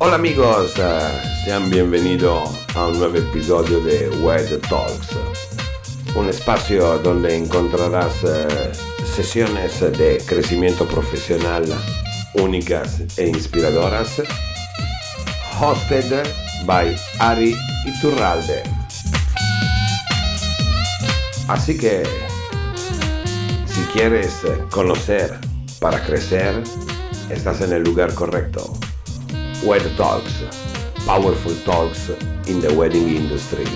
Hola amigos, uh, sean bienvenidos a un nuevo episodio de Web Talks, un espacio donde encontrarás uh, sesiones de crecimiento profesional únicas e inspiradoras, hosted by Ari Iturralde. Así que, si quieres conocer para crecer, estás en el lugar correcto. Web dogs, Powerful dogs in the Wedding Industry.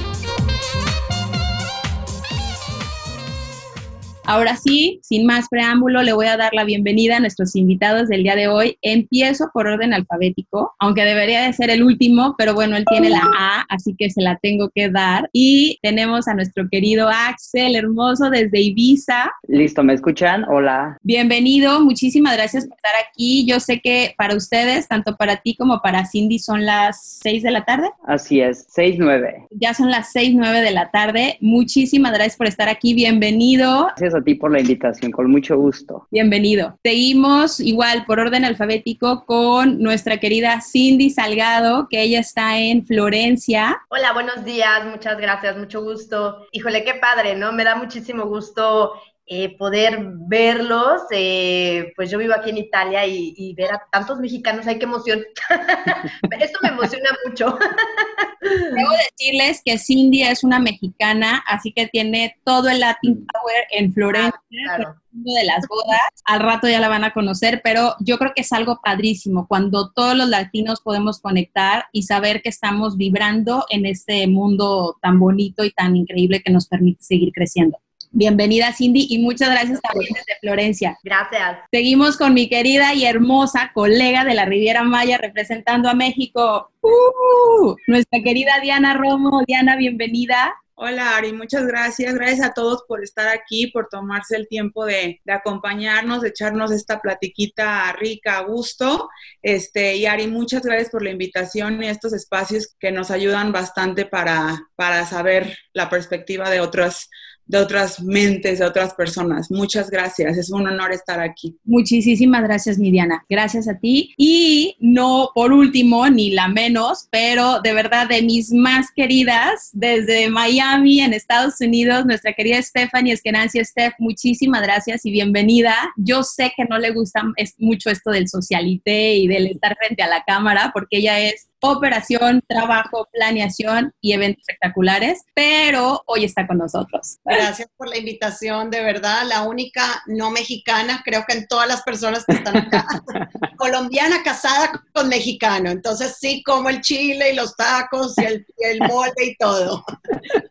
Ahora sí, sin más preámbulo, le voy a dar la bienvenida a nuestros invitados del día de hoy. Empiezo por orden alfabético, aunque debería de ser el último, pero bueno, él tiene la A, así que se la tengo que dar. Y tenemos a nuestro querido Axel, hermoso desde Ibiza. Listo, ¿me escuchan? Hola. Bienvenido, muchísimas gracias por estar aquí. Yo sé que para ustedes, tanto para ti como para Cindy, son las 6 de la tarde. Así es, 6, 9. Ya son las 6, 9 de la tarde. Muchísimas gracias por estar aquí. Bienvenido. Gracias a ti por la invitación, con mucho gusto. Bienvenido. Seguimos igual por orden alfabético con nuestra querida Cindy Salgado, que ella está en Florencia. Hola, buenos días, muchas gracias, mucho gusto. Híjole, qué padre, ¿no? Me da muchísimo gusto eh, poder verlos. Eh, pues yo vivo aquí en Italia y, ver a tantos mexicanos, ¡ay, qué emoción! Esto me emociona mucho. Debo decirles que Cindy es una mexicana, así que tiene todo el Latin Power en Florencia. Ah, de las bodas, al rato ya la van a conocer, pero yo creo que es algo padrísimo cuando todos los latinos podemos conectar y saber que estamos vibrando en este mundo tan bonito y tan increíble que nos permite seguir creciendo. Bienvenida Cindy y muchas gracias también desde Florencia. Gracias. Seguimos con mi querida y hermosa colega de la Riviera Maya representando a México, ¡Uh! nuestra querida Diana Romo. Diana, bienvenida. Hola Ari, muchas gracias. Gracias a todos por estar aquí, por tomarse el tiempo de, acompañarnos, de echarnos esta platiquita rica, a gusto. Este, y Ari, muchas gracias por la invitación y estos espacios que nos ayudan bastante para, para saber la perspectiva de otras de otras mentes, de otras personas. Muchas gracias, es un honor estar aquí. Muchísimas gracias, Midiana. Gracias a ti. Y no por último, ni la menos, pero de verdad de mis más queridas, desde Miami, en Estados Unidos, nuestra querida Stephanie Esquenancia. Steph, muchísimas gracias y bienvenida. Yo sé que no le gusta mucho esto del socialité y del estar frente a la cámara, porque ella es operación, trabajo, planeación y eventos espectaculares, pero hoy está con nosotros. Gracias por la invitación, de verdad, la única no mexicana, creo que en todas las personas que están acá, colombiana casada con mexicano, entonces sí como el chile y los tacos y el, y el molde y todo,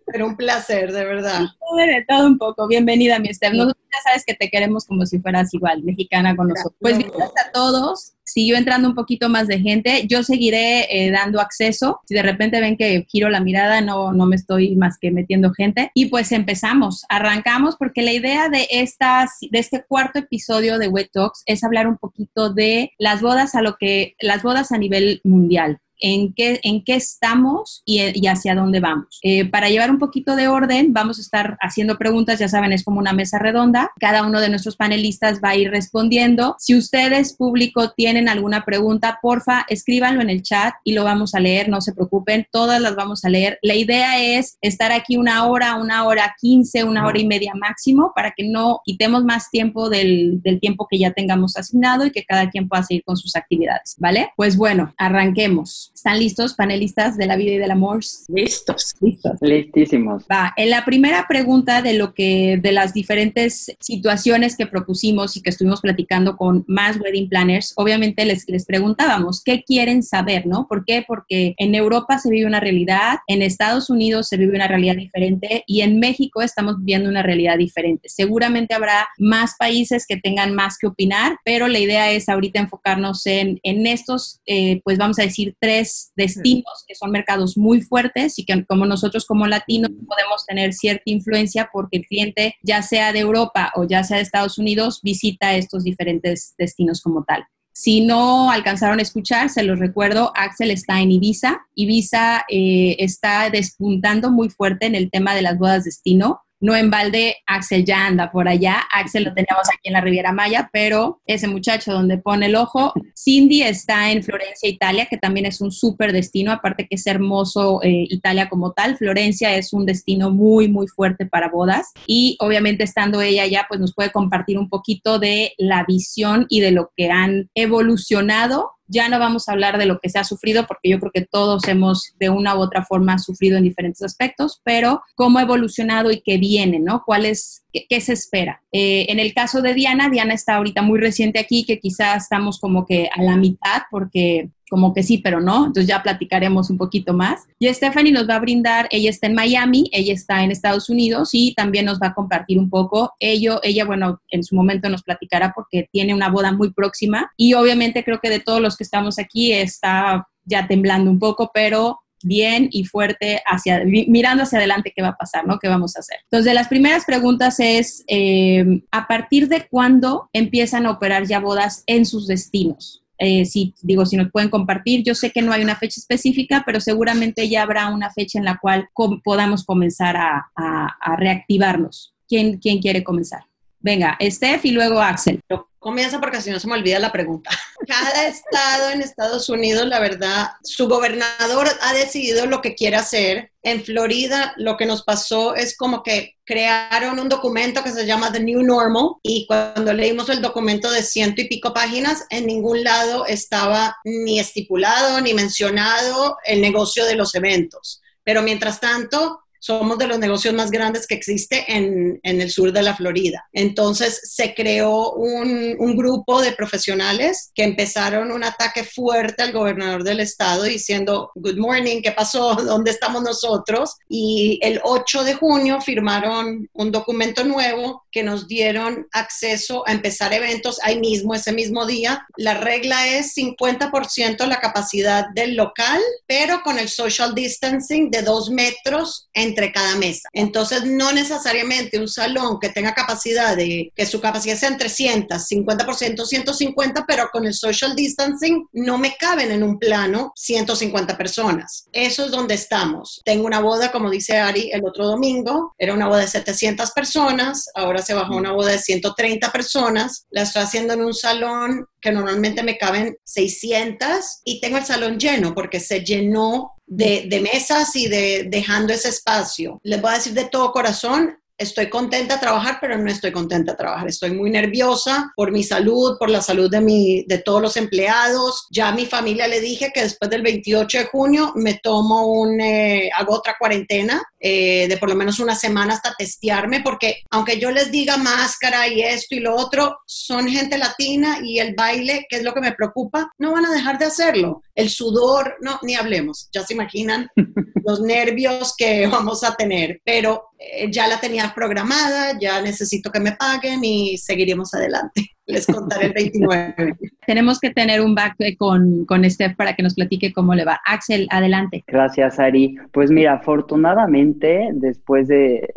pero un placer, de verdad. De todo un poco, bienvenida mi Esther, nosotros ya sabes que te queremos como si fueras igual, mexicana con nosotros. Pues bienvenidos a todos, siguió entrando un poquito más de gente. Yo seguiré eh, dando acceso. Si de repente ven que giro la mirada, no, no me estoy más que metiendo gente. Y pues empezamos, arrancamos, porque la idea de, estas, de este cuarto episodio de Wet Talks es hablar un poquito de las bodas a lo que, las bodas a nivel mundial en qué, en qué estamos y, hacia dónde vamos. Eh, para llevar un poquito de orden, vamos a estar haciendo preguntas, ya saben, es como una mesa redonda. Cada uno de nuestros panelistas va a ir respondiendo. Si ustedes, público, tienen alguna pregunta, porfa, escríbanlo en el chat y lo vamos a leer, no se preocupen, todas las vamos a leer. La idea es estar aquí una hora, una hora quince, una hora y media máximo para que no quitemos más tiempo del, del tiempo que ya tengamos asignado y que cada quien pueda seguir con sus actividades, ¿vale? Pues bueno, arranquemos. ¿Están listos, panelistas de la vida y del amor? Listos. Listos. Listísimos. Va, en la primera pregunta de lo que, de las diferentes situaciones que propusimos y que estuvimos platicando con más wedding planners, obviamente les, les preguntábamos, ¿qué quieren saber, no? ¿Por qué? Porque en Europa se vive una realidad, en Estados Unidos se vive una realidad diferente y en México estamos viviendo una realidad diferente. Seguramente habrá más países que tengan más que opinar, pero la idea es ahorita enfocarnos en, en estos, eh, pues vamos a decir, tres destinos que son mercados muy fuertes y que como nosotros como latinos podemos tener cierta influencia porque el cliente, ya sea de Europa o ya sea de Estados Unidos, visita estos diferentes destinos como tal. Si no alcanzaron a escuchar, se los recuerdo, Axel está en Ibiza. Ibiza eh, está despuntando muy fuerte en el tema de las bodas destino. No en balde Axel ya anda por allá. Axel lo tenemos aquí en la Riviera Maya, pero ese muchacho donde pone el ojo. Cindy está en Florencia, Italia, que también es un súper destino, aparte que es hermoso eh, Italia como tal. Florencia es un destino muy, muy fuerte para bodas. Y obviamente estando ella allá, pues nos puede compartir un poquito de la visión y de lo que han evolucionado ya no vamos a hablar de lo que se ha sufrido, porque yo creo que todos hemos de una u otra forma sufrido en diferentes aspectos, pero cómo ha evolucionado y qué viene, ¿no? ¿Cuál es, qué, se espera? Eh, en el caso de Diana, Diana está ahorita muy reciente aquí, que quizás estamos como que a la mitad, porque como que sí, pero no. Entonces ya platicaremos un poquito más. Y Stephanie nos va a brindar, ella está en Miami, ella está en Estados Unidos y también nos va a compartir un poco. Ello, ella, bueno, en su momento nos platicará porque tiene una boda muy próxima y obviamente creo que de todos los que estamos aquí está ya temblando un poco, pero bien y fuerte hacia, mirando hacia adelante qué va a pasar, ¿no? ¿Qué vamos a hacer? Entonces, las primeras preguntas es, eh, ¿a partir de cuándo empiezan a operar ya bodas en sus destinos? Eh, si, digo, si nos pueden compartir. Yo sé que no hay una fecha específica, pero seguramente ya habrá una fecha en la cual podamos comenzar a, reactivarnos. ¿Quién, ¿Quién quiere comenzar? Venga, Steph y luego Axel. Comienza porque si no se me olvida la pregunta. Cada estado en Estados Unidos, la verdad, su gobernador ha decidido lo que quiere hacer. En Florida, lo que nos pasó es como que crearon un documento que se llama The New Normal y cuando leímos el documento de ciento y pico páginas, en ningún lado estaba ni estipulado ni mencionado el negocio de los eventos. Pero mientras tanto, somos de los negocios más grandes que existe en, en el sur de la Florida. Entonces se creó un, un, grupo de profesionales que empezaron un ataque fuerte al gobernador del estado diciendo, good morning, ¿qué pasó? ¿Dónde estamos nosotros? Y el 8 de junio firmaron un documento nuevo que nos dieron acceso a empezar eventos ahí mismo, ese mismo día. La regla es 50% la capacidad del local, pero con el social distancing de dos metros en entre cada mesa. Entonces, no necesariamente un salón que tenga capacidad de, que su capacidad sea en 300, 50%, 150, pero con el social distancing no me caben en un plano 150 personas. Eso es donde estamos. Tengo una boda, como dice Ari, el otro domingo, era una boda de 700 personas, ahora se bajó una boda de 130 personas, la estoy haciendo en un salón que normalmente me caben 600 y tengo el salón lleno porque se llenó de, de, mesas y de dejando ese espacio. Les voy a decir de todo corazón, estoy contenta de trabajar, pero no estoy contenta de trabajar. Estoy muy nerviosa por mi salud, por la salud de, mi, de todos los empleados. Ya a mi familia le dije que después del 28 de junio me tomo un, eh, hago otra cuarentena eh, de por lo menos una semana hasta testearme, porque aunque yo les diga máscara y esto y lo otro, son gente latina y el baile, que es lo que me preocupa, no van a dejar de hacerlo. El sudor, no, ni hablemos, ya se imaginan los nervios que vamos a tener, pero eh, ya la tenía programada, ya necesito que me paguen y seguiremos adelante les contaré el 29. Tenemos que tener un back con, con Steph para que nos platique cómo le va. Axel, adelante. Gracias, Ari. Pues mira, afortunadamente, después de,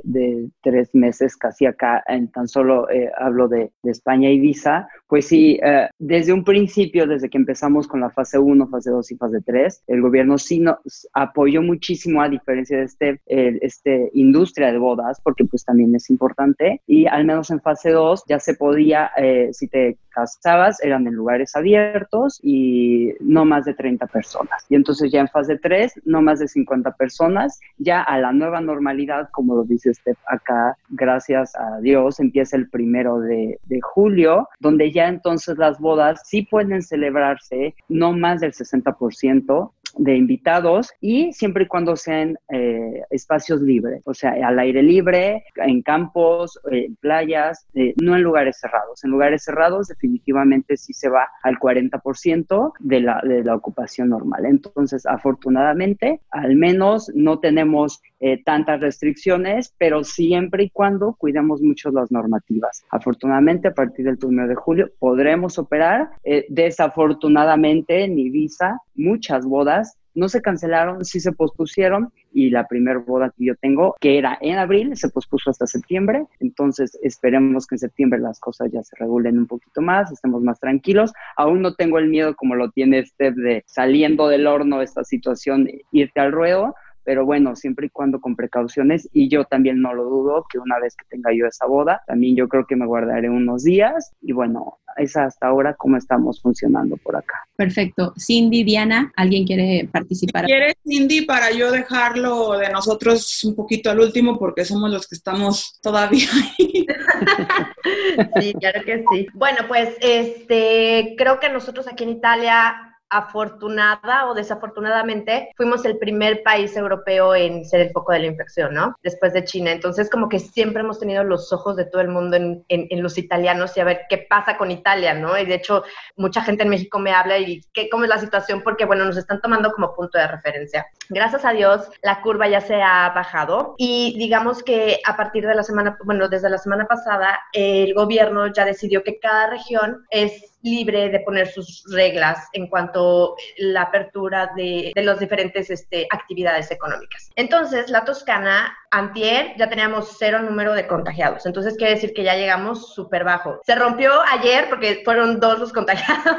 tres meses casi acá, en tan solo eh, hablo de, España y Visa, pues sí, eh, desde un principio, desde que empezamos con la fase 1, fase 2 y fase 3, el gobierno sí nos apoyó muchísimo, a diferencia de este, este industria de bodas, porque pues también es importante, y al menos en fase 2 ya se podía, eh, si te casabas, eran en lugares abiertos y no más de 30 personas. Y entonces ya en fase 3, no más de 50 personas, ya a la nueva normalidad, como lo dice Steph acá, gracias a Dios, empieza el primero de, de julio, donde ya entonces las bodas sí pueden celebrarse no más del 60% de invitados y siempre y cuando sean eh, espacios libres, o sea, al aire libre, en campos, en playas, eh, no en lugares cerrados. En lugares cerrados definitivamente sí se va al 40% de la, de la ocupación normal. Entonces, afortunadamente, al menos no tenemos eh, tantas restricciones, pero siempre y cuando cuidemos mucho las normativas. Afortunadamente, a partir del 1 de julio podremos operar. desafortunadamente, ni visa, muchas bodas no se cancelaron, sí se pospusieron y la primera boda que yo tengo, que era en abril, se pospuso hasta septiembre. Entonces esperemos que en septiembre las cosas ya se regulen un poquito más, estemos más tranquilos. Aún no tengo el miedo como lo tiene este de saliendo del horno esta situación, irte al ruedo, pero bueno, siempre y cuando con precauciones y yo también no lo dudo que una vez que tenga yo esa boda, también yo creo que me guardaré unos días y bueno, es hasta ahora cómo estamos funcionando por acá. Perfecto. Cindy, Diana, ¿alguien quiere participar? ¿Quieres, Cindy, para yo dejarlo de nosotros un poquito al último porque somos los que estamos todavía ahí? sí, claro que sí. Bueno, pues este, creo que nosotros aquí en Italia afortunada o desafortunadamente, fuimos el primer país europeo en ser el foco de la infección, ¿no? Después de China. Entonces, como que siempre hemos tenido los ojos de todo el mundo en, en, los italianos y a ver qué pasa con Italia, ¿no? Y de hecho, mucha gente en México me habla y qué, cómo es la situación porque, bueno, nos están tomando como punto de referencia. Gracias a Dios, la curva ya se ha bajado y digamos que a partir de la semana, bueno, desde la semana pasada, el gobierno ya decidió que cada región es libre de poner sus reglas en cuanto a la apertura de, de las diferentes este, actividades económicas. Entonces, la Toscana, antier, ya teníamos cero número de contagiados. Entonces, quiere decir que ya llegamos súper bajo. Se rompió ayer porque fueron dos los contagiados,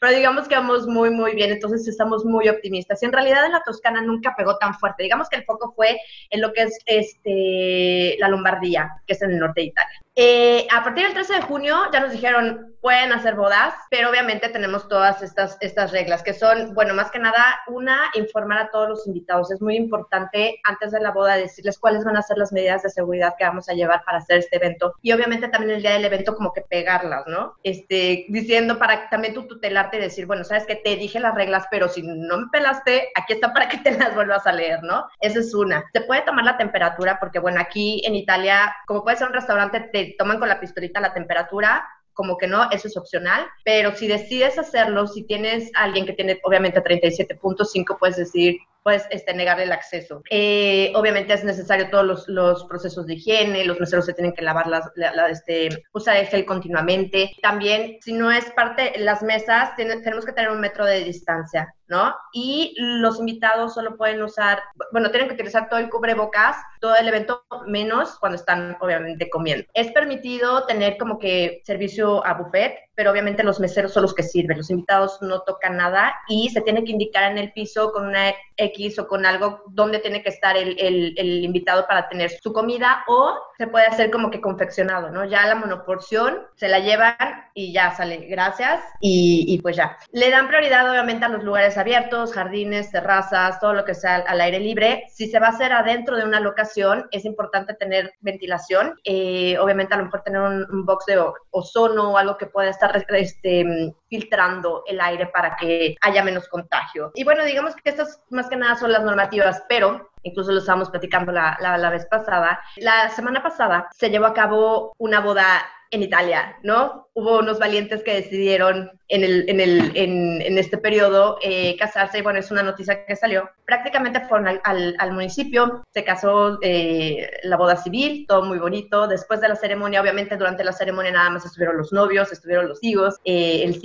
pero digamos que vamos muy, muy bien. Entonces, estamos muy optimistas. Y en realidad, en la Toscana nunca pegó tan fuerte. Digamos que el foco fue en lo que es este, la Lombardía, que es en el norte de Italia. Eh, a partir del 13 de junio ya nos dijeron, pueden hacer bodas, pero obviamente tenemos todas estas, estas reglas, que son, bueno, más que nada, una, informar a todos los invitados. Es muy importante antes de la boda decirles cuáles van a ser las medidas de seguridad que vamos a llevar para hacer este evento. Y obviamente también el día del evento como que pegarlas, ¿no? Este, diciendo para también tú tutelarte y decir, bueno, sabes que te dije las reglas, pero si no me pelaste, aquí está para que te las vuelvas a leer, ¿no? Esa es una. Se puede tomar la temperatura porque, bueno, aquí en Italia, como puede ser un restaurante, te toman con la pistolita la temperatura, como que no, eso es opcional, pero si decides hacerlo, si tienes alguien que tiene obviamente 37.5, puedes decir, puedes este, negarle el acceso. Eh, obviamente es necesario todos los, los, procesos de higiene, los meseros se tienen que lavar, las, este, usar el gel continuamente. También, si no es parte, las mesas, tenemos que tener un metro de distancia. ¿no? Y los invitados solo pueden usar, bueno, tienen que utilizar todo el cubrebocas, todo el evento, menos cuando están obviamente comiendo. Es permitido tener como que servicio a buffet, pero obviamente los meseros son los que sirven, los invitados no tocan nada y se tiene que indicar en el piso con una X o con algo donde tiene que estar el, el, invitado para tener su comida o se puede hacer como que confeccionado, ¿no? Ya la monoporción se la llevan y ya sale, gracias y, y pues ya. Le dan prioridad obviamente a los lugares abiertos, jardines, terrazas, todo lo que sea al, aire libre. Si se va a hacer adentro de una locación, es importante tener ventilación, eh, obviamente a lo mejor tener un box de ozono o algo que pueda estar este, filtrando el aire para que haya menos contagio. Y bueno, digamos que estas más que nada son las normativas, pero incluso lo estábamos platicando la, la, la vez pasada. La semana pasada se llevó a cabo una boda en Italia, ¿no? Hubo unos valientes que decidieron en, el, en, el, en, este periodo eh, casarse, y bueno, es una noticia que salió. Prácticamente fueron al, al, municipio, se casó eh, la boda civil, todo muy bonito. Después de la ceremonia, obviamente durante la ceremonia nada más estuvieron los novios, estuvieron los hijos, eh, el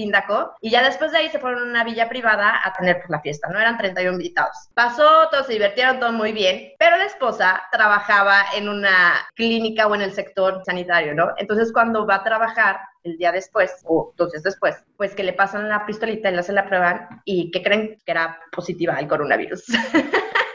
y ya después de ahí se fueron a una villa privada a tener pues, la fiesta, ¿no? Eran 31 invitados. Pasó, todos se divirtieron, todo muy bien, pero la esposa trabajaba en una clínica o en el sector sanitario, ¿no? Entonces cuando va a trabajar, el día después o dos días después, pues que le pasan la pistolita y le hacen la prueba y que creen que era positiva al coronavirus.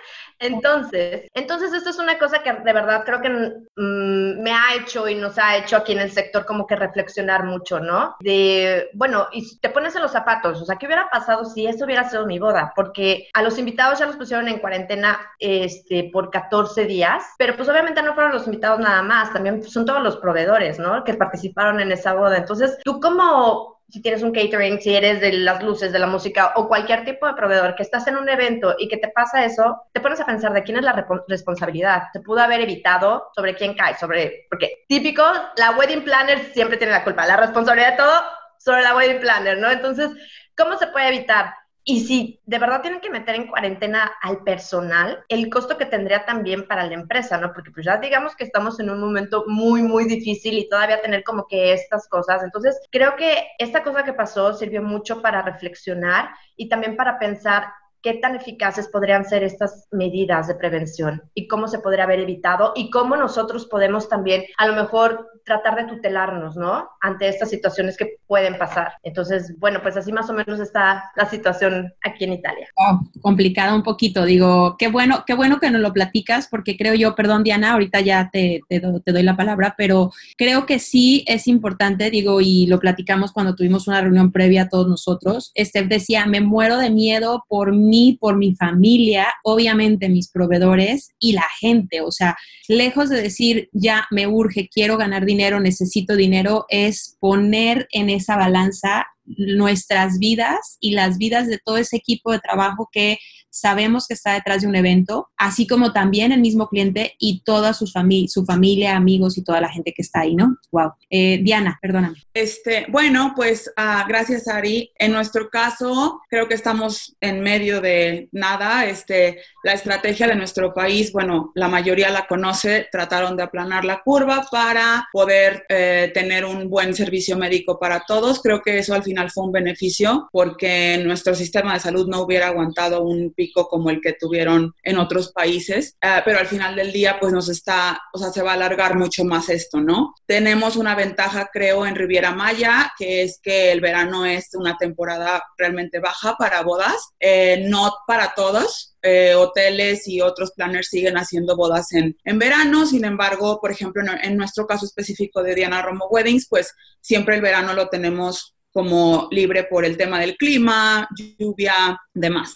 Entonces, entonces esto es una cosa que de verdad creo que mm, me ha hecho y nos ha hecho aquí en el sector como que reflexionar mucho, ¿no? De, bueno, y te pones en los zapatos, o sea, ¿qué hubiera pasado si eso hubiera sido mi boda? Porque a los invitados ya los pusieron en cuarentena este, por 14 días, pero pues obviamente no fueron los invitados nada más, también son todos los proveedores, ¿no? Que participaron en esa boda. Entonces, tú como si tienes un catering, si eres de las luces, de la música o cualquier tipo de proveedor que estás en un evento y que te pasa eso, te pones a pensar de quién es la responsabilidad. Se pudo haber evitado sobre quién cae, sobre, porque típico, la wedding planner siempre tiene la culpa, la responsabilidad de todo sobre la wedding planner, ¿no? Entonces, ¿cómo se puede evitar? Y si de verdad tienen que meter en cuarentena al personal, el costo que tendría también para la empresa, ¿no? Porque pues ya digamos que estamos en un momento muy, muy difícil y todavía tener como que estas cosas. Entonces, creo que esta cosa que pasó sirvió mucho para reflexionar y también para pensar qué tan eficaces podrían ser estas medidas de prevención y cómo se podría haber evitado y cómo nosotros podemos también a lo mejor tratar de tutelarnos, ¿no? Ante estas situaciones que pueden pasar. Entonces, bueno, pues así más o menos está la situación aquí en Italia. Oh, complicada un poquito, digo, qué bueno, qué bueno que nos lo platicas porque creo yo, perdón Diana, ahorita ya te, te, te doy la palabra, pero creo que sí es importante, digo, y lo platicamos cuando tuvimos una reunión previa a todos nosotros. Esther decía, me muero de miedo por mí, por mi familia, obviamente mis proveedores y la gente, o sea, lejos de decir, ya me urge, quiero ganar dinero, necesito dinero, es poner en esa balanza nuestras vidas y las vidas de todo ese equipo de trabajo que sabemos que está detrás de un evento, así como también el mismo cliente y toda su, familia, su familia, amigos y toda la gente que está ahí, ¿no? Wow. Eh, Diana, perdóname. Este, bueno, pues uh, gracias Ari. En nuestro caso, creo que estamos en medio de nada. Este, la estrategia de nuestro país, bueno, la mayoría la conoce, trataron de aplanar la curva para poder eh, tener un buen servicio médico para todos. Creo que eso al final fue un beneficio porque nuestro sistema de salud no hubiera aguantado un como el que tuvieron en otros países, uh, pero al final del día pues nos está, o sea, se va a alargar mucho más esto, ¿no? Tenemos una ventaja, creo, en Riviera Maya, que es que el verano es una temporada realmente baja para bodas, eh, no para todos, eh, hoteles y otros planners siguen haciendo bodas en, en verano. Sin embargo, por ejemplo, en, nuestro caso específico de Diana Romo Weddings, pues siempre el verano lo tenemos como libre por el tema del clima, lluvia, demás.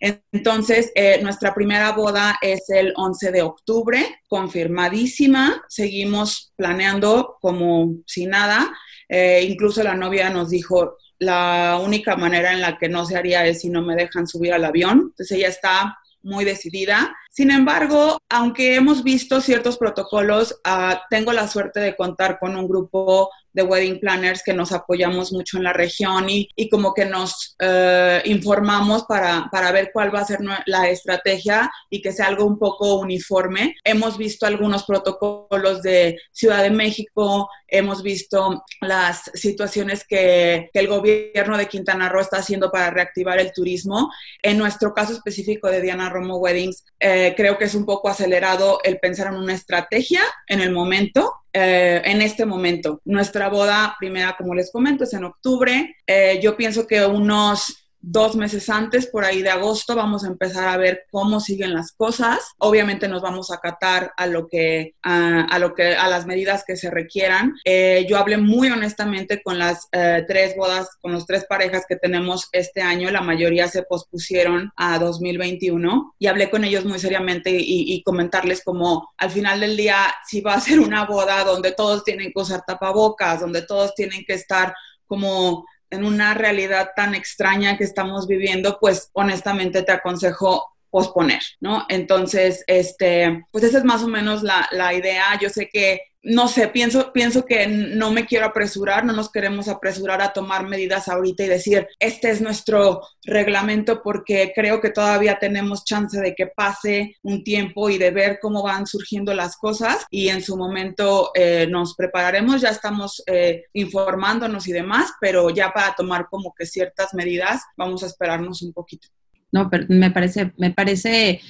Entonces, eh, nuestra primera boda es el 11 de octubre, confirmadísima. Seguimos planeando como si nada. Eh, incluso la novia nos dijo, la única manera en la que no se haría es si no me dejan subir al avión. Entonces ella está muy decidida. Sin embargo, aunque hemos visto ciertos protocolos, uh, tengo la suerte de contar con un grupo de wedding planners que nos apoyamos mucho en la región y, y como que nos uh, informamos para, para, ver cuál va a ser la estrategia y que sea algo un poco uniforme. Hemos visto algunos protocolos de Ciudad de México, hemos visto las situaciones que, que el gobierno de Quintana Roo está haciendo para reactivar el turismo. En nuestro caso específico de Diana Romo Weddings, eh, creo que es un poco acelerado el pensar en una estrategia en el momento, eh, en este momento. Nuestra boda primera, como les comento, es en octubre. Eh, yo pienso que unos dos meses antes, por ahí de agosto, vamos a empezar a ver cómo siguen las cosas. Obviamente nos vamos a acatar a lo que, a, lo que, a las medidas que se requieran. Eh, yo hablé muy honestamente con las eh, tres bodas, con los tres parejas que tenemos este año. La mayoría se pospusieron a 2021 y hablé con ellos muy seriamente y, y comentarles como al final del día, si va a ser una boda donde todos tienen que usar tapabocas, donde todos tienen que estar como en una realidad tan extraña que estamos viviendo, pues honestamente te aconsejo posponer, ¿no? Entonces, este, pues esa es más o menos la, la idea. Yo sé que no sé, pienso, pienso que no me quiero apresurar, no nos queremos apresurar a tomar medidas ahorita y decir, este es nuestro reglamento porque creo que todavía tenemos chance de que pase un tiempo y de ver cómo van surgiendo las cosas y en su momento eh, nos prepararemos, ya estamos eh, informándonos y demás, pero ya para tomar como que ciertas medidas vamos a esperarnos un poquito. No, pero me parece, me parece,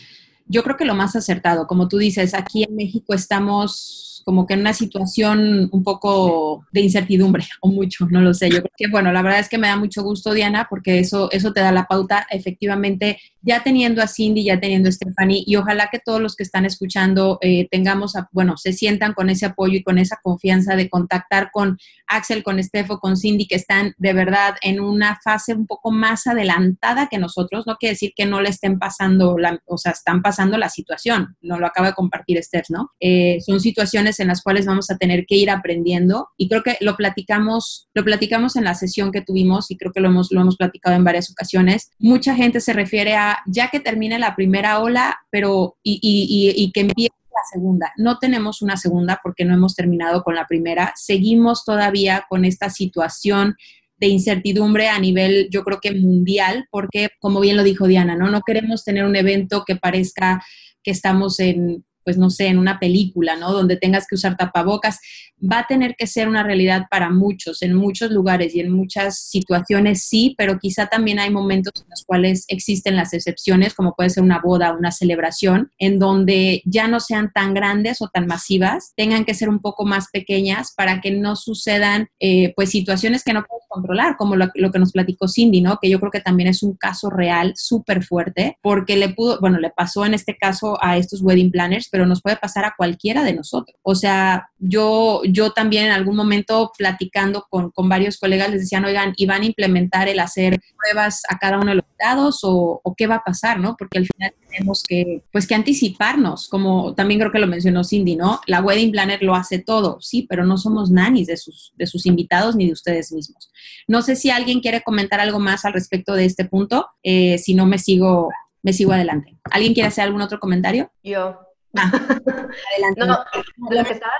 yo creo que lo más acertado, como tú dices, aquí en México estamos como que en una situación un poco de incertidumbre o mucho, no lo sé. Yo creo que, bueno, la verdad es que me da mucho gusto, Diana, porque eso, eso te da la pauta, efectivamente, ya teniendo a Cindy, ya teniendo a Stephanie, y ojalá que todos los que están escuchando eh, tengamos, bueno, se sientan con ese apoyo y con esa confianza de contactar con Axel, con Stefo, con Cindy, que están de verdad en una fase un poco más adelantada que nosotros. No quiere decir que no le estén pasando, la, o sea, están pasando la situación, no lo acaba de compartir Steph, ¿no? Eh, son situaciones en las cuales vamos a tener que ir aprendiendo y creo que lo platicamos, lo platicamos en la sesión que tuvimos y creo que lo hemos, lo hemos platicado en varias ocasiones. Mucha gente se refiere a ya que termine la primera ola, pero y, y, y, que empiece la segunda. No tenemos una segunda porque no hemos terminado con la primera. Seguimos todavía con esta situación de incertidumbre a nivel, yo creo que mundial, porque como bien lo dijo Diana, ¿no? No queremos tener un evento que parezca que estamos en pues no sé, en una película, ¿no? Donde tengas que usar tapabocas. Va a tener que ser una realidad para muchos, en muchos lugares y en muchas situaciones sí, pero quizá también hay momentos en los cuales existen las excepciones, como puede ser una boda, una celebración, en donde ya no sean tan grandes o tan masivas, tengan que ser un poco más pequeñas para que no sucedan eh, pues situaciones que no puedes controlar, como lo, que nos platicó Cindy, ¿no? Que yo creo que también es un caso real súper fuerte, porque le pudo, bueno, le pasó en este caso a estos wedding planners, nos puede pasar a cualquiera de nosotros. O sea, yo, yo también en algún momento platicando con, con varios colegas les decían, oigan, ¿y van a implementar el hacer pruebas a cada uno de los dados o, qué va a pasar, ¿no? Porque al final tenemos que, pues que anticiparnos, como también creo que lo mencionó Cindy, ¿no? La wedding planner lo hace todo, sí, pero no somos nannies de sus, de sus invitados ni de ustedes mismos. No sé si alguien quiere comentar algo más al respecto de este punto, eh, si no me sigo, me sigo adelante. ¿Alguien quiere hacer algún otro comentario? Yo. Ah, adelante. No, lo que estaba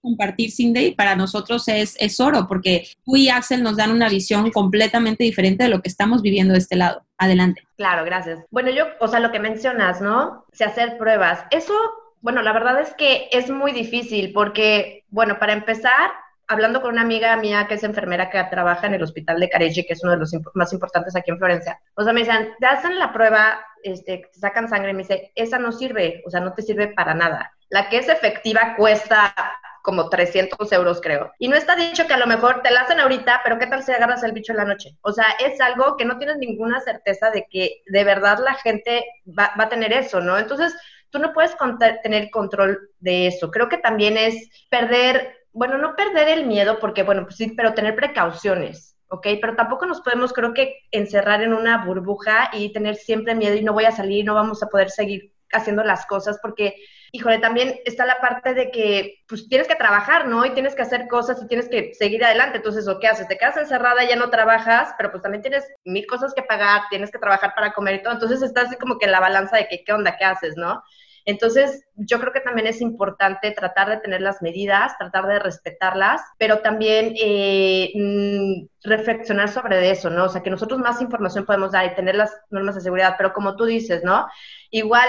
compartir Cindy para nosotros es, es oro, porque tú y Axel nos dan una visión completamente diferente de lo que estamos viviendo de este lado. Adelante. Claro, gracias. Bueno, yo, o sea, lo que mencionas, ¿no? Se hacer pruebas. Eso, bueno, la verdad es que es muy difícil porque, bueno, para empezar, hablando con una amiga mía que es enfermera que trabaja en el hospital de Careggi, que es uno de los imp más importantes aquí en Florencia, o sea, me dicen, te hacen la prueba, este, te sacan sangre, me dice, esa no sirve, o sea, no te sirve para nada. La que es efectiva cuesta como 300 euros, creo. Y no está dicho que a lo mejor te la hacen ahorita, pero ¿qué tal si agarras el bicho en la noche? O sea, es algo que no tienes ninguna certeza de que de verdad la gente va, va a tener eso, ¿no? Entonces, tú no puedes tener control de eso. Creo que también es perder bueno, no perder el miedo, porque, bueno, pues sí, pero tener precauciones, ¿ok? Pero tampoco nos podemos, creo que, encerrar en una burbuja y tener siempre miedo y no voy a salir, no vamos a poder seguir haciendo las cosas, porque, híjole, también está la parte de que, pues tienes que trabajar, ¿no? Y tienes que hacer cosas y tienes que seguir adelante. Entonces, ¿o qué haces? Te quedas encerrada, y ya no trabajas, pero pues también tienes mil cosas que pagar, tienes que trabajar para comer y todo. Entonces, estás así como que en la balanza de que, ¿qué onda? ¿Qué haces? ¿No? Entonces, yo creo que también es importante tratar de tener las medidas, tratar de respetarlas, pero también eh, mm, reflexionar sobre eso, ¿no? O sea, que nosotros más información podemos dar y tener las normas de seguridad, pero como tú dices, ¿no? Igual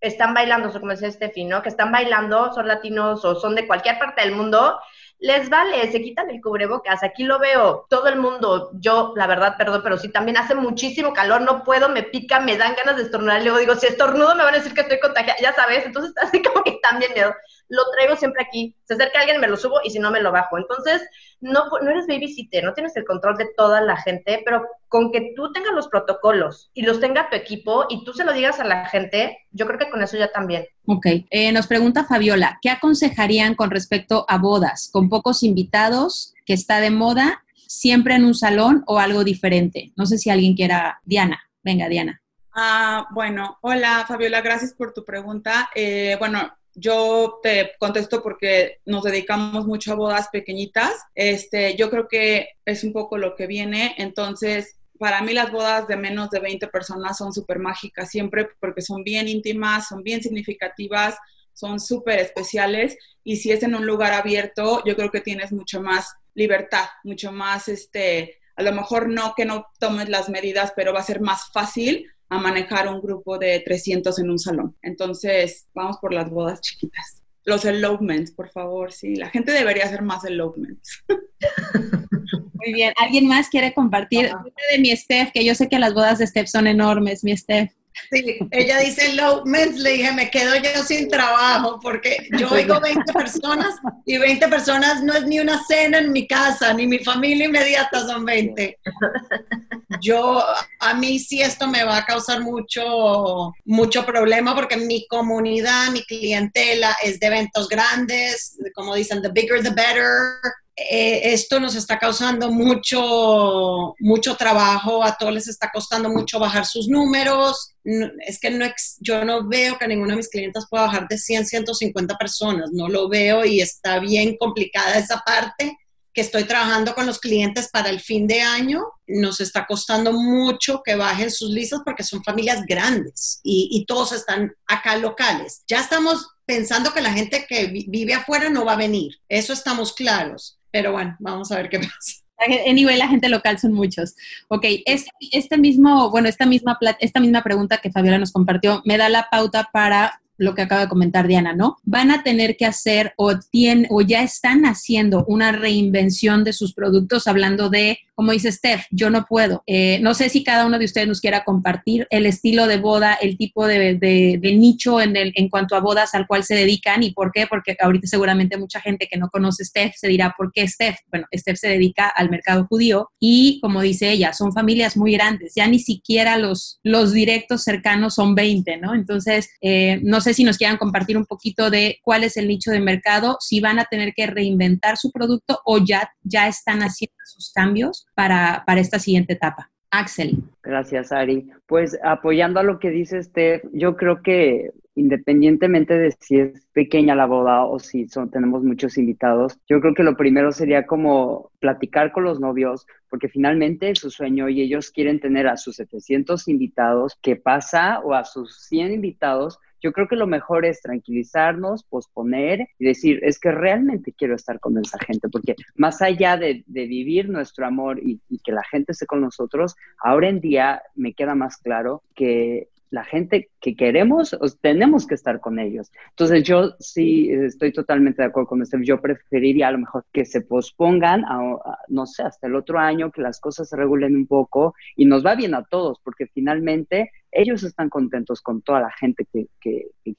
están bailando, como decía Steffi, ¿no? Que están bailando, son latinos o son de cualquier parte del mundo les vale, se quitan el cubrebocas. Aquí lo veo, todo el mundo, yo, la verdad, perdón, pero sí también hace muchísimo calor, no puedo, me pica, me dan ganas de estornudar. Luego digo, si estornudo me van a decir que estoy contagiada, ya sabes. Entonces, así como que también miedo. Lo traigo siempre aquí. Se acerca alguien, me lo subo y si no, me lo bajo. Entonces, no, no eres babysitter, no tienes el control de toda la gente, pero con que tú tengas los protocolos y los tenga tu equipo y tú se lo digas a la gente, yo creo que con eso ya también. Ok, eh, nos pregunta Fabiola, ¿qué aconsejarían con respecto a bodas con pocos invitados, que está de moda, siempre en un salón o algo diferente? No sé si alguien quiera, Diana, venga Diana. Ah, bueno, hola Fabiola, gracias por tu pregunta. Eh, bueno, yo te contesto porque nos dedicamos mucho a bodas pequeñitas. Este, yo creo que es un poco lo que viene. Entonces, para mí las bodas de menos de 20 personas son súper mágicas siempre porque son bien íntimas, son bien significativas, son súper especiales y si es en un lugar abierto, yo creo que tienes mucho más libertad, mucho más, este, a lo mejor no que no tomes las medidas, pero va a ser más fácil a manejar un grupo de 300 en un salón. Entonces, vamos por las bodas chiquitas. Los elopements, por favor, sí. La gente debería hacer más elopements. Muy bien. ¿Alguien más quiere compartir de mi Steph? Que yo sé que las bodas de Steph son enormes, mi Steph. Sí, ella dice low mens, le dije, me quedo yo sin trabajo porque yo oigo 20 personas y 20 personas no es ni una cena en mi casa, ni mi familia inmediata son 20. Yo, a mí sí esto me va a causar mucho, mucho problema porque mi comunidad, mi clientela es de eventos grandes, como dicen, the bigger the better, eh, esto nos está causando mucho, mucho trabajo, a todos les está costando mucho bajar sus números. es que no yo no veo que ninguno de mis clientes pueda bajar de 100, 150 personas, no lo veo y está bien complicada esa parte que estoy trabajando con los clientes para el fin de año, nos está costando mucho que bajen sus listas porque son familias grandes y, y todos están acá locales. Ya estamos pensando que la gente que vive afuera no va a venir, eso estamos claros pero bueno, vamos a ver qué pasa. Anyway, la gente local son muchos. Ok, este, este mismo, bueno, esta misma, esta misma pregunta que Fabiola nos compartió me da la pauta para lo que acaba de comentar Diana, ¿no? Van a tener que hacer o, tienen, o ya están haciendo una reinvención de sus productos, hablando de, como dice Steph, yo no puedo. Eh, no sé si cada uno de ustedes nos quiera compartir el estilo de boda, el tipo de, de, nicho en, el, en cuanto a bodas al cual se dedican y por qué, porque ahorita seguramente mucha gente que no conoce Steph se dirá, ¿por qué Steph? Bueno, Steph se dedica al mercado judío y, como dice ella, son familias muy grandes, ya ni siquiera los, los directos cercanos son 20, ¿no? Entonces, eh, no sé si nos quieran compartir un poquito de cuál es el nicho de mercado, si van a tener que reinventar su producto o ya, ya están haciendo sus cambios para, para esta siguiente etapa. Axel. Gracias, Ari. Pues apoyando a lo que dice Steph, yo creo que independientemente de si es pequeña la boda o si son, tenemos muchos invitados, yo creo que lo primero sería como platicar con los novios, porque finalmente es su sueño y ellos quieren tener a sus 700 invitados, ¿qué pasa? O a sus 100 invitados, yo creo que lo mejor es tranquilizarnos, posponer y decir, es que realmente quiero estar con esa gente, porque más allá de, vivir nuestro amor y, y, que la gente esté con nosotros, ahora en día me queda más claro que la gente que queremos, tenemos que estar con ellos. Entonces yo sí estoy totalmente de acuerdo con usted. Yo preferiría a lo mejor que se pospongan, a, no sé, hasta el otro año, que las cosas se regulen un poco y nos va bien a todos, porque finalmente ellos están contentos con toda la gente que,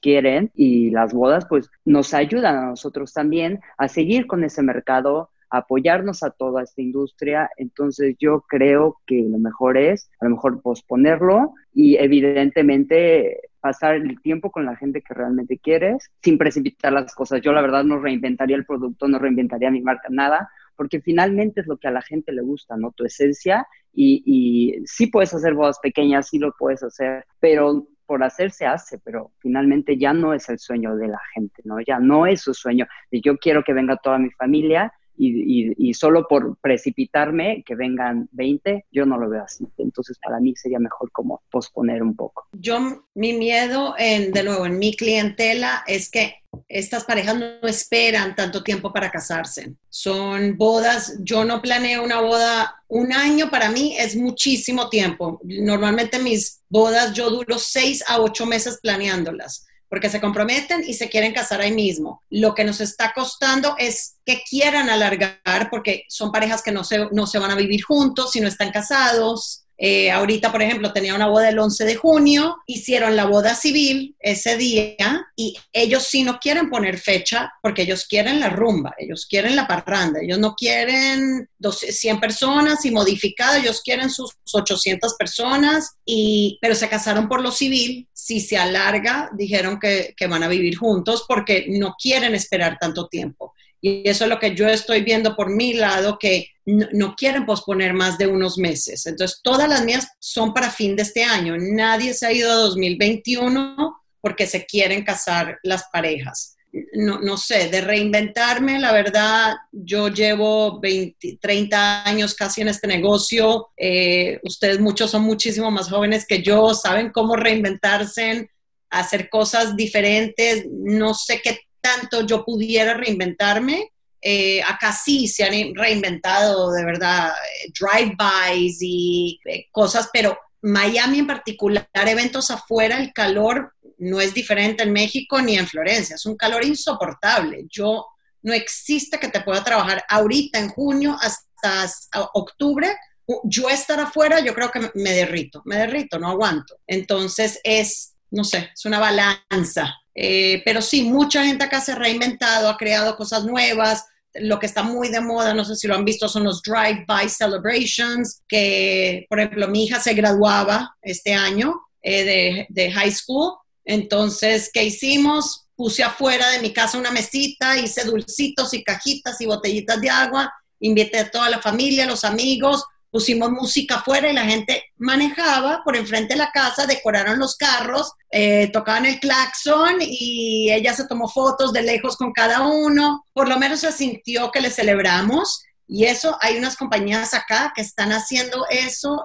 quieren y las bodas pues nos ayudan a nosotros también a seguir con ese mercado, apoyarnos a toda esta industria. Entonces yo creo que lo mejor es a lo mejor posponerlo y evidentemente pasar el tiempo con la gente que realmente quieres sin precipitar las cosas. Yo la verdad no reinventaría el producto, no reinventaría mi marca, nada, porque finalmente es lo que a la gente le gusta, ¿no? Tu esencia y, y sí puedes hacer bodas pequeñas, sí lo puedes hacer, pero por hacer se hace, pero finalmente ya no es el sueño de la gente, ¿no? Ya no es su sueño de yo quiero que venga toda mi familia y, solo por precipitarme que vengan 20, yo no lo veo así. Entonces, para mí sería mejor como posponer un poco. Yo, mi miedo, de nuevo, en mi clientela es que estas parejas no esperan tanto tiempo para casarse. Son bodas, yo no planeo una boda, un año para mí es muchísimo tiempo. Normalmente mis bodas yo duro seis a ocho meses planeándolas porque se comprometen y se quieren casar ahí mismo. Lo que nos está costando es que quieran alargar, porque son parejas que no se, no se van a vivir juntos si no están casados. Eh, ahorita, por ejemplo, tenía una boda el 11 de junio, hicieron la boda civil ese día y ellos sí no quieren poner fecha porque ellos quieren la rumba, ellos quieren la parranda, ellos no quieren 100 personas y modificado, ellos quieren sus 800 personas, y, pero se casaron por lo civil, si se alarga, dijeron que, que van a vivir juntos porque no quieren esperar tanto tiempo. Y eso es lo que yo estoy viendo por mi lado, que no, quieren posponer más de unos meses. Entonces, todas las mías son para fin de este año. Nadie se ha ido a 2021 porque se quieren casar las parejas. No, no, sé, de reinventarme, la verdad, yo llevo 20, 30 años casi en este negocio. Eh, ustedes muchos son muchísimo más jóvenes que yo, saben cómo reinventarse, hacer cosas diferentes. No sé qué tanto yo pudiera reinventarme. Eh, acá sí se han reinventado de verdad drive-bys y eh, cosas, pero Miami en particular, eventos afuera, el calor no es diferente en México ni en Florencia, es un calor insoportable. Yo no existe que te pueda trabajar ahorita en junio hasta octubre. Yo estar afuera, yo creo que me derrito, me derrito, no aguanto. Entonces es, no sé, es una balanza eh, pero sí, mucha gente acá se ha reinventado, ha creado cosas nuevas. Lo que está muy de moda, no sé si lo han visto, son los drive-by celebrations, que, por ejemplo, mi hija se graduaba este año eh, de, de high school. Entonces, ¿qué hicimos? Puse afuera de mi casa una mesita, hice dulcitos y cajitas y botellitas de agua, invité a toda la familia, los amigos, pusimos música afuera y la gente manejaba por enfrente de la casa, decoraron los carros, eh, tocaban el claxon y ella se tomó fotos de lejos con cada uno. Por lo menos se sintió que le celebramos. Y eso, hay unas compañías acá que están haciendo eso.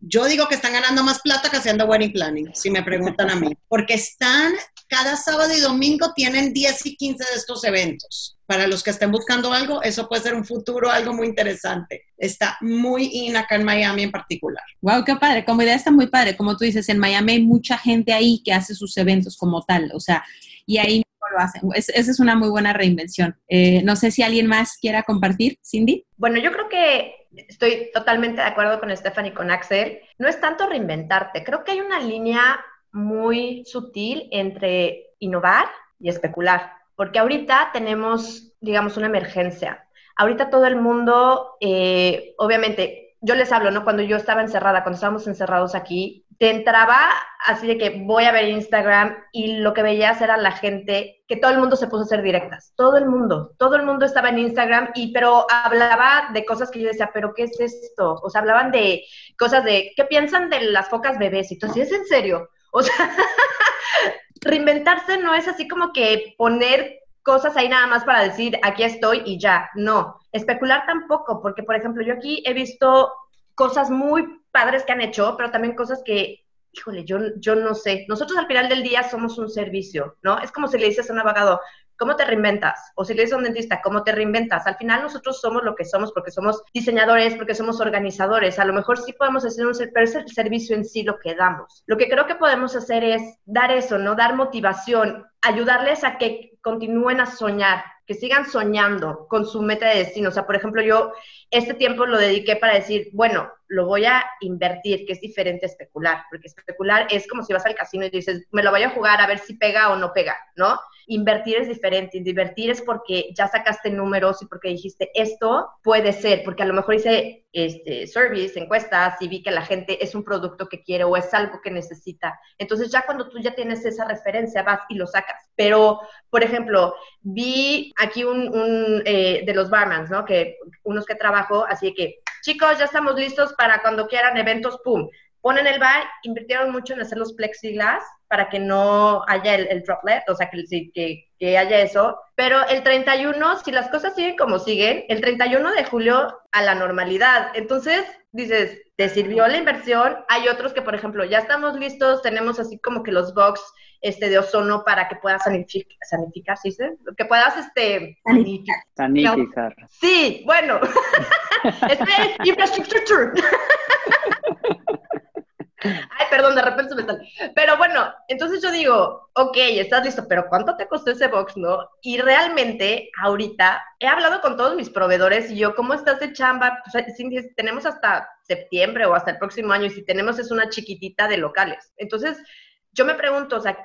yo digo que están ganando más plata que haciendo wedding planning, si me preguntan a mí. Porque están, cada sábado y domingo tienen 10 y 15 de estos eventos para los que estén buscando algo, eso puede ser un futuro, algo muy interesante. Está muy in acá en Miami en particular. Wow, qué padre. Como idea está muy padre. Como tú dices, en Miami hay mucha gente ahí que hace sus eventos como tal. O sea, y ahí lo hacen. esa es una muy buena reinvención. Eh, no sé si alguien más quiera compartir, Cindy. Bueno, yo creo que estoy totalmente de acuerdo con Stephanie y con Axel. No es tanto reinventarte. Creo que hay una línea muy sutil entre innovar y especular porque ahorita tenemos, digamos, una emergencia. Ahorita todo el mundo, eh, obviamente, yo les hablo, ¿no? Cuando yo estaba encerrada, cuando estábamos encerrados aquí, te entraba así de que voy a ver Instagram y lo que veías era la gente, que todo el mundo se puso a hacer directas, todo el mundo, todo el mundo estaba en Instagram y pero hablaba de cosas que yo decía, pero ¿qué es esto? O sea, hablaban de cosas de, ¿qué piensan de las focas bebés? Y tú, ¿es en serio? O sea, reinventarse no es así como que poner cosas ahí nada más para decir, aquí estoy y ya. No, especular tampoco, porque por ejemplo, yo aquí he visto cosas muy padres que han hecho, pero también cosas que, híjole, yo, yo no sé. Nosotros al final del día somos un servicio, ¿no? Es como si le dices a un abogado, ¿Cómo te reinventas? O si le dices a un dentista, ¿cómo te reinventas? Al final nosotros somos lo que somos porque somos diseñadores, porque somos organizadores. A lo mejor sí podemos hacer un es el servicio en sí lo que damos. Lo que creo que podemos hacer es dar eso, ¿no? Dar motivación, ayudarles a que continúen a soñar, que sigan soñando con su meta de destino. O sea, por ejemplo, yo este tiempo lo dediqué para decir, bueno, lo voy a invertir, que es diferente a especular, porque especular es como si vas al casino y dices, me lo voy a jugar a ver si pega o no pega, ¿no? Invertir es diferente, invertir es porque ya sacaste números y porque dijiste, esto puede ser, porque a lo mejor hice este, service, encuestas y vi que la gente es un producto que quiere o es algo que necesita. Entonces ya cuando tú ya tienes esa referencia, vas y lo sacas. Pero, por ejemplo, vi aquí un, eh, de los barmans, ¿no? Que unos que trabajo, así que, chicos, ya estamos listos para cuando quieran eventos, ¡pum! Ponen el bar, invirtieron mucho en hacer los plexiglas para que no haya el, droplet, o sea, que, que, que, haya eso. Pero el 31, si las cosas siguen como siguen, el 31 de julio a la normalidad. Entonces, dices, ¿te sirvió la inversión? Hay otros que, por ejemplo, ya estamos listos, tenemos así como que los box este, de ozono para que puedas sanitificar ¿sí? Que puedas, este... Sanitizar. Sí, bueno. este es infraestructure. Ay, perdón, de repente se me sale. Pero bueno, entonces yo digo, ok, estás listo, pero ¿cuánto te costó ese box, no? Y realmente, ahorita, he hablado con todos mis proveedores y yo, ¿cómo estás de chamba? Pues, tenemos hasta septiembre o hasta el próximo año y si tenemos es una chiquitita de locales. Entonces, yo me pregunto, o sea,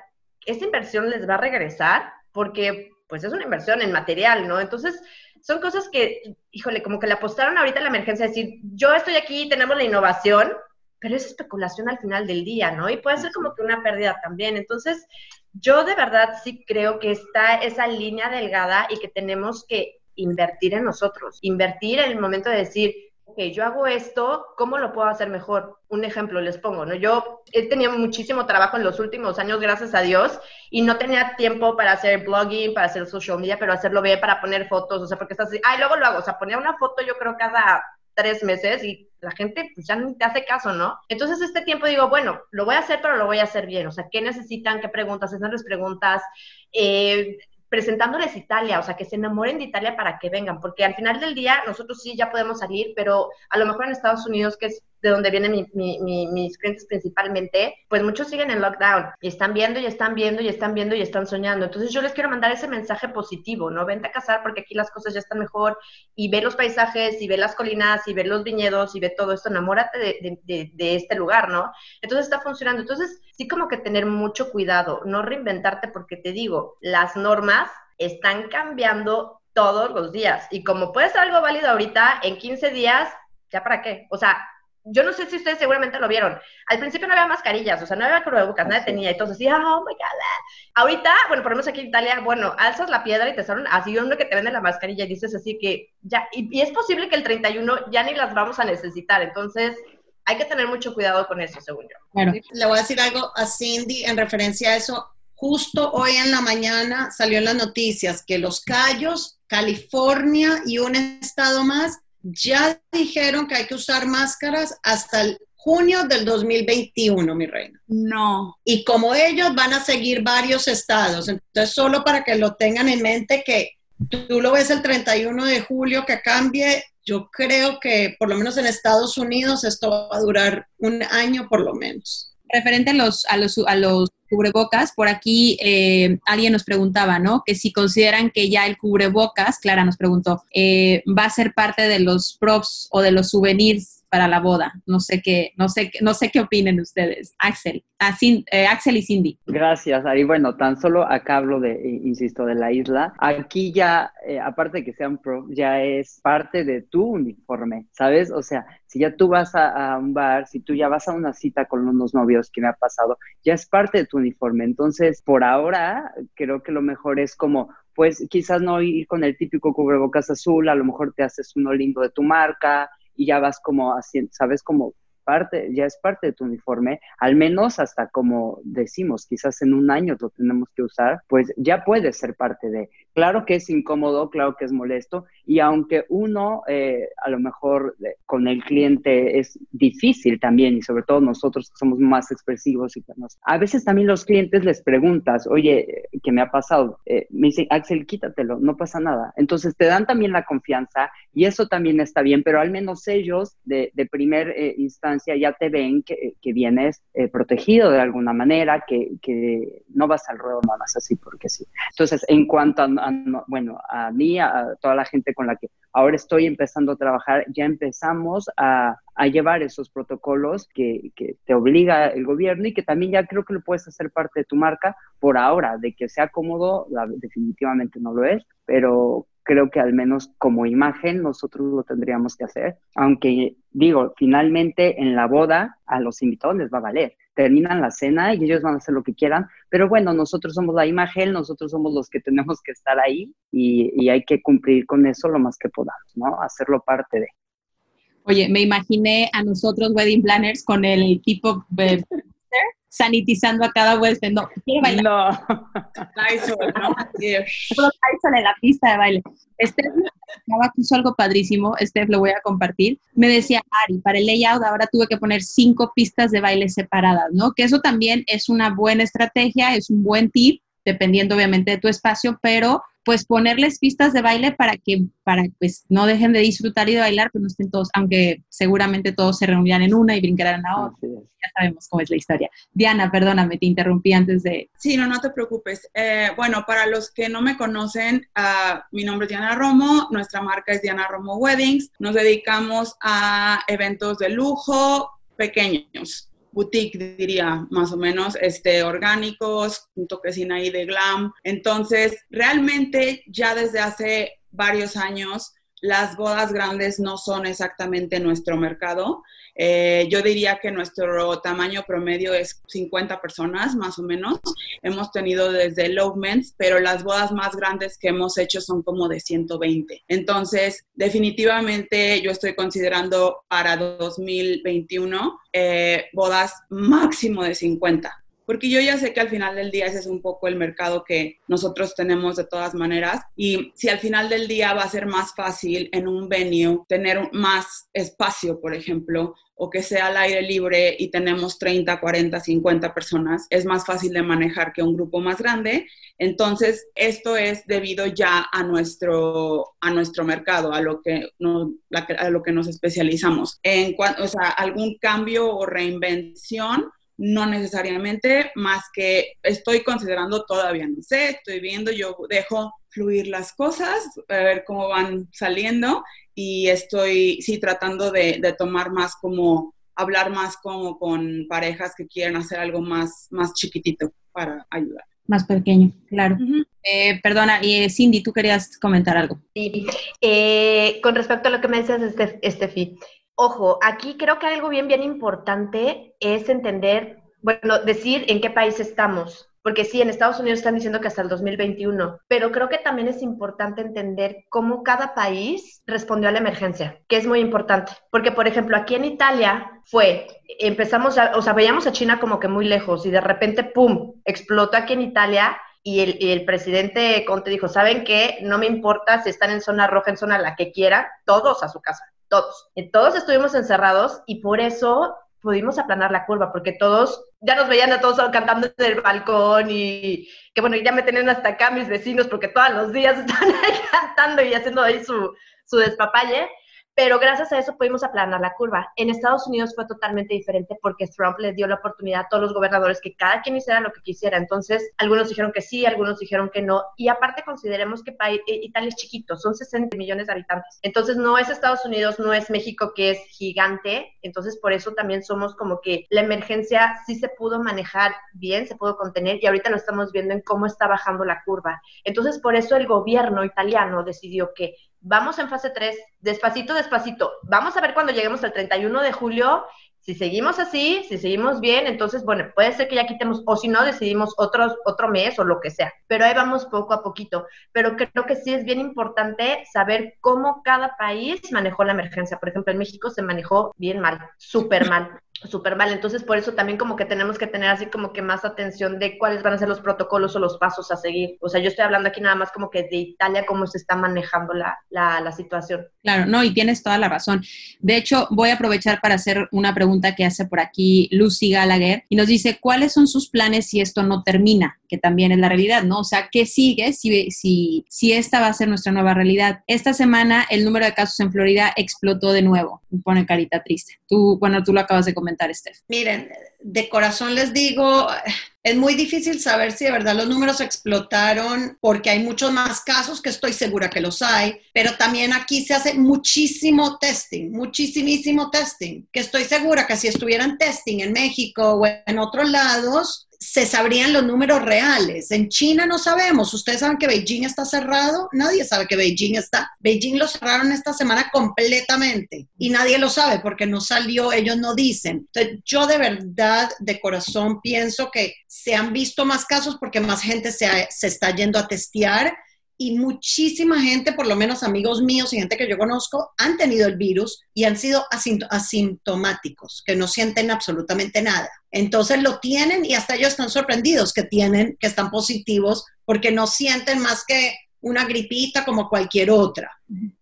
¿esta inversión les va a regresar? Porque, pues, es una inversión en material, ¿no? Entonces, son cosas que, híjole, como que le apostaron ahorita a la emergencia, decir, yo estoy aquí, tenemos la innovación, pero es especulación al final del día, ¿no? Y puede ser como que una pérdida también. Entonces, yo de verdad sí creo que está esa línea delgada y que tenemos que invertir en nosotros, invertir en el momento de decir, ok, yo hago esto, ¿cómo lo puedo hacer mejor? Un ejemplo les pongo, ¿no? Yo he tenido muchísimo trabajo en los últimos años, gracias a Dios, y no tenía tiempo para hacer blogging, para hacer social media, pero hacerlo bien, para poner fotos, o sea, porque estás así, ay, luego lo hago, o sea, ponía una foto yo creo cada tres meses y la gente pues ya no te hace caso, ¿no? Entonces este tiempo digo, bueno, lo voy a hacer, pero lo voy a hacer bien. O sea, ¿qué necesitan? ¿Qué preguntas? Hacerles preguntas. Eh, presentándoles Italia, o sea, que se enamoren de Italia para que vengan, porque al final del día nosotros sí ya podemos salir, pero a lo mejor en Estados Unidos, que es de donde vienen mis clientes principalmente, pues muchos siguen en lockdown y están viendo y están viendo y están viendo y están soñando. Entonces yo les quiero mandar ese mensaje positivo, ¿no? Vente a casar porque aquí las cosas ya están mejor y ve los paisajes y ve las colinas y ve los viñedos y ve todo esto, enamórate de, de este lugar, ¿no? Entonces está funcionando. Entonces sí como que tener mucho cuidado, no reinventarte porque te digo, las normas están cambiando todos los días y como puede ser algo válido ahorita, en 15 días, ¿ya para qué? O sea, yo no sé si ustedes seguramente lo vieron. Al principio no había mascarillas, o sea, no había cubrebocas, nadie tenía. Entonces, sí, oh my God. Ahorita, bueno, por lo menos aquí en Italia, bueno, alzas la piedra y te salen así uno que te vende la mascarilla y dices así que ya, y, es posible que el 31 ya ni las vamos a necesitar. Entonces, hay que tener mucho cuidado con eso, según yo. Bueno. Le voy a decir algo a Cindy en referencia a eso. Justo hoy en la mañana salió en las noticias que Los Cayos, California y un estado más ya dijeron que hay que usar máscaras hasta el junio del 2021, mi reina. No. Y como ellos van a seguir varios estados, entonces solo para que lo tengan en mente que tú lo ves el 31 de julio que cambie, yo creo que por lo menos en Estados Unidos esto va a durar un año por lo menos. Referente a los, a los, a los cubrebocas, por aquí eh, alguien nos preguntaba, ¿no? Que si consideran que ya el cubrebocas, Clara nos preguntó, eh, va a ser parte de los props o de los souvenirs para la boda. No sé qué, no sé, no sé qué opinen ustedes. Axel, ah, eh, Axel y Cindy. Gracias, Ari. Bueno, tan solo acá hablo de, insisto, de la isla. Aquí ya, eh, aparte de que sea un pro, ya es parte de tu uniforme, ¿sabes? O sea, si ya tú vas a, a, un bar, si tú ya vas a una cita con unos novios que me ha pasado, ya es parte de tu uniforme. Entonces, por ahora, creo que lo mejor es como pues quizás no ir con el típico cubrebocas azul, a lo mejor te haces uno lindo de tu marca, y ya vas como haciendo, sabes, como parte, ya es parte de tu uniforme, al menos hasta como decimos, quizás en un año lo tenemos que usar, pues ya puede ser parte de. Claro que es incómodo, claro que es molesto, y aunque uno eh, a lo mejor eh, con el cliente es difícil también, y sobre todo nosotros que somos más expresivos, y a veces también los clientes les preguntas, oye, ¿qué me ha pasado? Eh, me dicen, Axel, quítatelo, no pasa nada. Entonces te dan también la confianza y eso también está bien, pero al menos ellos de, de primer instancia ya te ven que, que vienes protegido de alguna manera, que, que no vas al ruedo nada más así porque sí. Entonces, en cuanto a bueno, a mí, a toda la gente con la que ahora estoy empezando a trabajar, ya empezamos a, llevar esos protocolos que, te obliga el gobierno y que también ya creo que lo puedes hacer parte de tu marca por ahora, de que sea cómodo, definitivamente no lo es, pero creo que al menos como imagen nosotros lo tendríamos que hacer, aunque digo, finalmente en la boda a los invitados les va a valer terminan la cena y ellos van a hacer lo que quieran, pero bueno, nosotros somos la imagen, nosotros somos los que tenemos que estar ahí y, hay que cumplir con eso lo más que podamos, ¿no? Hacerlo parte de. Oye, me imaginé a nosotros wedding planners con el tipo de sanitizando a cada huésped. No, quiero bailar. No. Lysol, ¿no? Lysol en la pista de baile. Steph puso algo padrísimo. Steph, lo voy a compartir. Me decía, Ari, para el layout ahora tuve que poner cinco pistas de baile separadas, ¿no? Que eso también es una buena estrategia, es un buen tip, dependiendo obviamente de tu espacio, pero pues ponerles pistas de baile para que para pues no dejen de disfrutar y de bailar, pero no estén todos, aunque seguramente todos se reunían en una y brincaran en la otra. Ya sabemos cómo es la historia. Diana, perdóname, te interrumpí antes de... Sí, no, no te preocupes. Eh, bueno, para los que no me conocen, uh, mi nombre es Diana Romo, nuestra marca es Diana Romo Weddings, nos dedicamos a eventos de lujo pequeños boutique, diría, más o menos, este, orgánicos, un toquecín ahí de glam. Entonces, realmente ya desde hace varios años, las bodas grandes no son exactamente nuestro mercado. Eh, yo diría que nuestro tamaño promedio es 50 personas, más o menos. Hemos tenido desde Lovements, pero las bodas más grandes que hemos hecho son como de 120. Entonces, definitivamente yo estoy considerando para 2021 eh, bodas máximo de 50 porque yo ya sé que al final del día ese es un poco el mercado que nosotros tenemos de todas maneras y si al final del día va a ser más fácil en un venue tener más espacio, por ejemplo, o que sea al aire libre y tenemos 30, 40, 50 personas, es más fácil de manejar que un grupo más grande. Entonces, esto es debido ya a nuestro, a nuestro mercado, a lo que, nos, a lo que nos especializamos. En cuanto, o sea, algún cambio o reinvención, no necesariamente, más que estoy considerando todavía, no sé, estoy viendo, yo dejo fluir las cosas, a ver cómo van saliendo y estoy, sí, tratando de, tomar más como, hablar más como con parejas que quieren hacer algo más, más chiquitito para ayudar. Más pequeño, claro. Eh, perdona, y eh, Cindy, tú querías comentar algo. Sí, eh, con respecto a lo que me decías, Estefi, ojo, aquí creo que algo bien, bien importante es entender, bueno, decir en qué país estamos porque sí, en Estados Unidos están diciendo que hasta el 2021, pero creo que también es importante entender cómo cada país respondió a la emergencia, que es muy importante, porque por ejemplo aquí en Italia fue, empezamos, a, o sea, veíamos a China como que muy lejos y de repente, ¡pum!, explotó aquí en Italia y el, el, presidente Conte dijo, ¿saben qué? No me importa si están en zona roja, en zona la que quieran, todos a su casa, todos. Y todos estuvimos encerrados y por eso pudimos aplanar la curva, porque todos, ya nos veían a todos cantando desde el balcón y que bueno, ya me tenían hasta acá mis vecinos, porque todos los días están ahí cantando y haciendo ahí su, su despapalle pero gracias a eso pudimos aplanar la curva. En Estados Unidos fue totalmente diferente porque Trump le dio la oportunidad a todos los gobernadores que cada quien hiciera lo que quisiera. Entonces, algunos dijeron que sí, algunos dijeron que no. Y aparte consideremos que eh, Italia es chiquito, son 60 millones de habitantes. Entonces, no es Estados Unidos, no es México que es gigante. Entonces, por eso también somos como que la emergencia sí se pudo manejar bien, se pudo contener y ahorita lo estamos viendo en cómo está bajando la curva. Entonces, por eso el gobierno italiano decidió que vamos en fase 3, despacito, despacito. Vamos a ver cuando lleguemos al 31 de julio. Si seguimos así, si seguimos bien, entonces, bueno, puede ser que ya quitemos, o si no, decidimos otro, otro mes o lo que sea. Pero ahí vamos poco a poquito. Pero creo que sí es bien importante saber cómo cada país manejó la emergencia. Por ejemplo, en México se manejó bien mal, súper mal súper mal. Entonces, por eso también como que tenemos que tener así como que más atención de cuáles van a ser los protocolos o los pasos a seguir. O sea, yo estoy hablando aquí nada más como que de Italia, cómo se está manejando la, la, situación. Claro, no, y tienes toda la razón. De hecho, voy a aprovechar para hacer una pregunta que hace por aquí Lucy Gallagher y nos dice, ¿cuáles son sus planes si esto no termina? Que también es la realidad, ¿no? O sea, ¿qué sigue si, si, si esta va a ser nuestra nueva realidad? Esta semana el número de casos en Florida explotó de nuevo. Pone carita triste. Tú, bueno, tú lo acabas de comentar comentar, Steph? Miren, de corazón les digo, es muy difícil saber si de verdad los números explotaron porque hay muchos más casos que estoy segura que los hay, pero también aquí se hace muchísimo testing, muchísimo testing, que estoy segura que si estuvieran testing en México o en otros lados, se sabrían los números reales. En China no sabemos. Ustedes saben que Beijing está cerrado. Nadie sabe que Beijing está. Beijing lo cerraron esta semana completamente y nadie lo sabe porque no salió, ellos no dicen. Entonces, yo de verdad, de corazón, pienso que se han visto más casos porque más gente se, se está yendo a testear y muchísima gente, por lo menos amigos míos y gente que yo conozco, han tenido el virus y han sido asintomáticos, que no sienten absolutamente nada. Entonces lo tienen y hasta ellos están sorprendidos que tienen, que están positivos, porque no sienten más que una gripita como cualquier otra.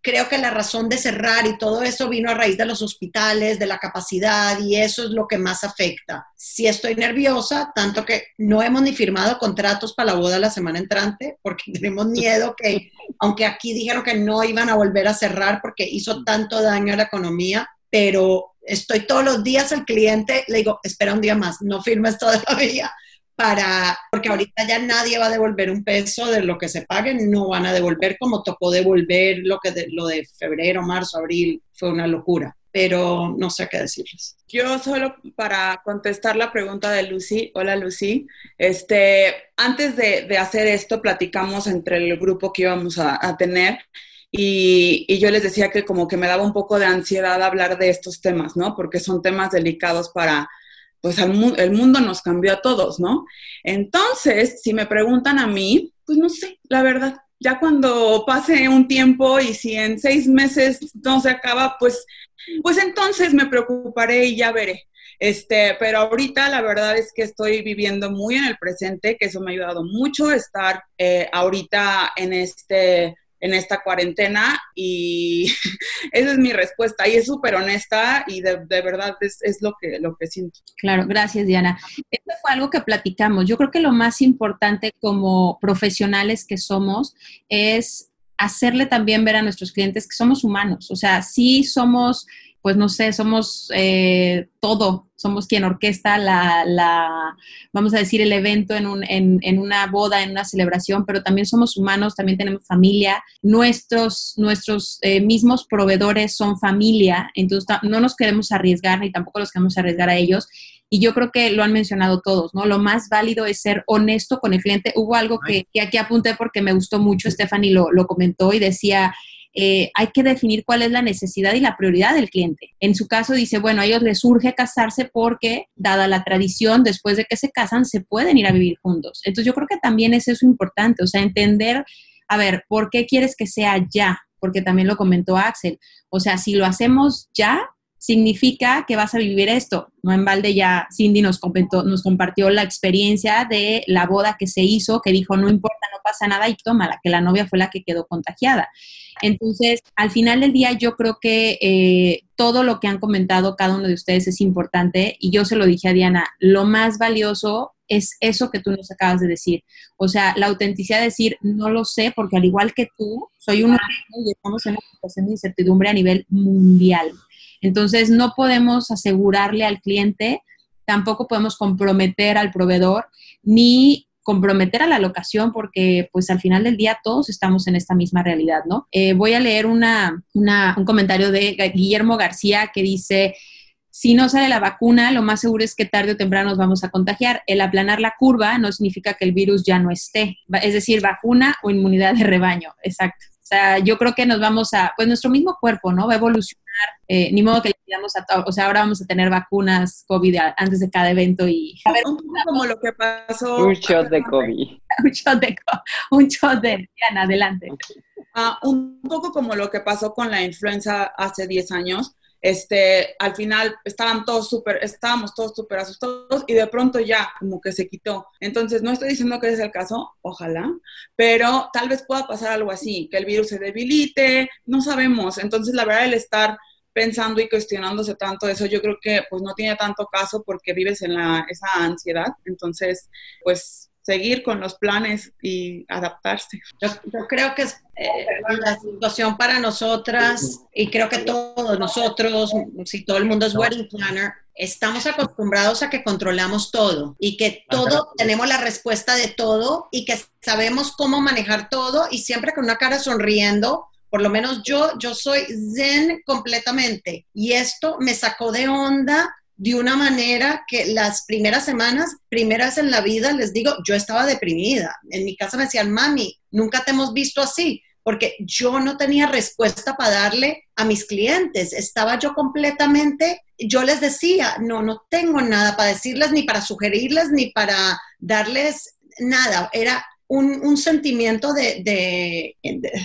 Creo que la razón de cerrar y todo eso vino a raíz de los hospitales, de la capacidad y eso es lo que más afecta. Si estoy nerviosa, tanto que no hemos ni firmado contratos para la boda la semana entrante porque tenemos miedo que, aunque aquí dijeron que no iban a volver a cerrar porque hizo tanto daño a la economía, pero estoy todos los días al cliente, le digo, espera un día más, no firmes todavía para, porque ahorita ya nadie va a devolver un peso de lo que se pague, no van a devolver como tocó devolver lo, que de, lo de febrero, marzo, abril, fue una locura, pero no sé qué decirles. Yo solo para contestar la pregunta de Lucy, hola Lucy, este, antes de, hacer esto platicamos entre el grupo que íbamos a, tener y, y, yo les decía que como que me daba un poco de ansiedad hablar de estos temas, ¿no? Porque son temas delicados para pues el mundo nos cambió a todos, ¿no? Entonces, si me preguntan a mí, pues no sé, la verdad, ya cuando pase un tiempo y si en seis meses no se acaba, pues, pues entonces me preocuparé y ya veré. Este, pero ahorita la verdad es que estoy viviendo muy en el presente, que eso me ha ayudado mucho estar eh, ahorita en este en esta cuarentena y esa es mi respuesta y es súper honesta y de, verdad es, lo, que, lo que siento. Claro, gracias Diana. Esto fue algo que platicamos. Yo creo que lo más importante como profesionales que somos es hacerle también ver a nuestros clientes que somos humanos, o sea, sí somos pues no sé, somos eh, todo, somos quien orquesta la, la, vamos a decir, el evento en, un, en, en, una boda, en una celebración, pero también somos humanos, también tenemos familia, nuestros, nuestros eh, mismos proveedores son familia, entonces no nos queremos arriesgar ni tampoco los queremos arriesgar a ellos. Y yo creo que lo han mencionado todos, ¿no? Lo más válido es ser honesto con el cliente. Hubo algo que, que aquí apunté porque me gustó mucho, Stephanie lo, lo comentó y decía, eh, hay que definir cuál es la necesidad y la prioridad del cliente. En su caso dice, bueno, a ellos les surge casarse porque, dada la tradición, después de que se casan, se pueden ir a vivir juntos. Entonces yo creo que también es eso importante, o sea, entender, a ver, ¿por qué quieres que sea ya? Porque también lo comentó Axel. O sea, si lo hacemos ya, significa que vas a vivir esto. No en balde ya Cindy nos, nos compartió la experiencia de la boda que se hizo, que dijo, no importa, no pasa nada y tómala, que la novia fue la que quedó contagiada. Entonces, al final del día, yo creo que eh, todo lo que han comentado cada uno de ustedes es importante y yo se lo dije a Diana, lo más valioso es eso que tú nos acabas de decir. O sea, la autenticidad de decir, no lo sé, porque al igual que tú, soy un y estamos en una situación de incertidumbre a nivel mundial. Entonces, no podemos asegurarle al cliente, tampoco podemos comprometer al proveedor, ni comprometer a la locación porque pues al final del día todos estamos en esta misma realidad, ¿no? Eh, voy a leer una, un comentario de Guillermo García que dice, si no sale la vacuna, lo más seguro es que tarde o temprano nos vamos a contagiar. El aplanar la curva no significa que el virus ya no esté, es decir, vacuna o inmunidad de rebaño, exacto. O sea, yo creo que nos vamos a, pues nuestro mismo cuerpo, ¿no? Va a evolucionar, eh, ni modo que le pidamos a todos, o sea, ahora vamos a tener vacunas COVID antes de cada evento y... A ver, un poco como lo que pasó... Un shot de COVID. un shot de, un shot de, Diana, adelante. Ah, un poco como lo que pasó con la influenza hace 10 años, este, al final estaban todos súper, estábamos todos súper asustados y de pronto ya como que se quitó. Entonces, no estoy diciendo que ese es el caso, ojalá, pero tal vez pueda pasar algo así, que el virus se debilite, no sabemos. Entonces, la verdad, el estar pensando y cuestionándose tanto eso, yo creo que pues no tiene tanto caso porque vives en la, esa ansiedad. Entonces, pues seguir con los planes y adaptarse. Yo, creo que es eh, la situación para nosotras y creo que todos nosotros, si todo el mundo es wedding planner, estamos acostumbrados a que controlamos todo y que todo, tenemos la respuesta de todo y que sabemos cómo manejar todo y siempre con una cara sonriendo. Por lo menos yo, yo soy zen completamente y esto me sacó de onda de una manera que las primeras semanas, primeras en la vida, les digo, yo estaba deprimida. En mi casa me decían, mami, nunca te hemos visto así, porque yo no tenía respuesta para darle a mis clientes. Estaba yo completamente, yo les decía, no, no tengo nada para decirles, ni para sugerirles, ni para darles nada. Era un, sentimiento de,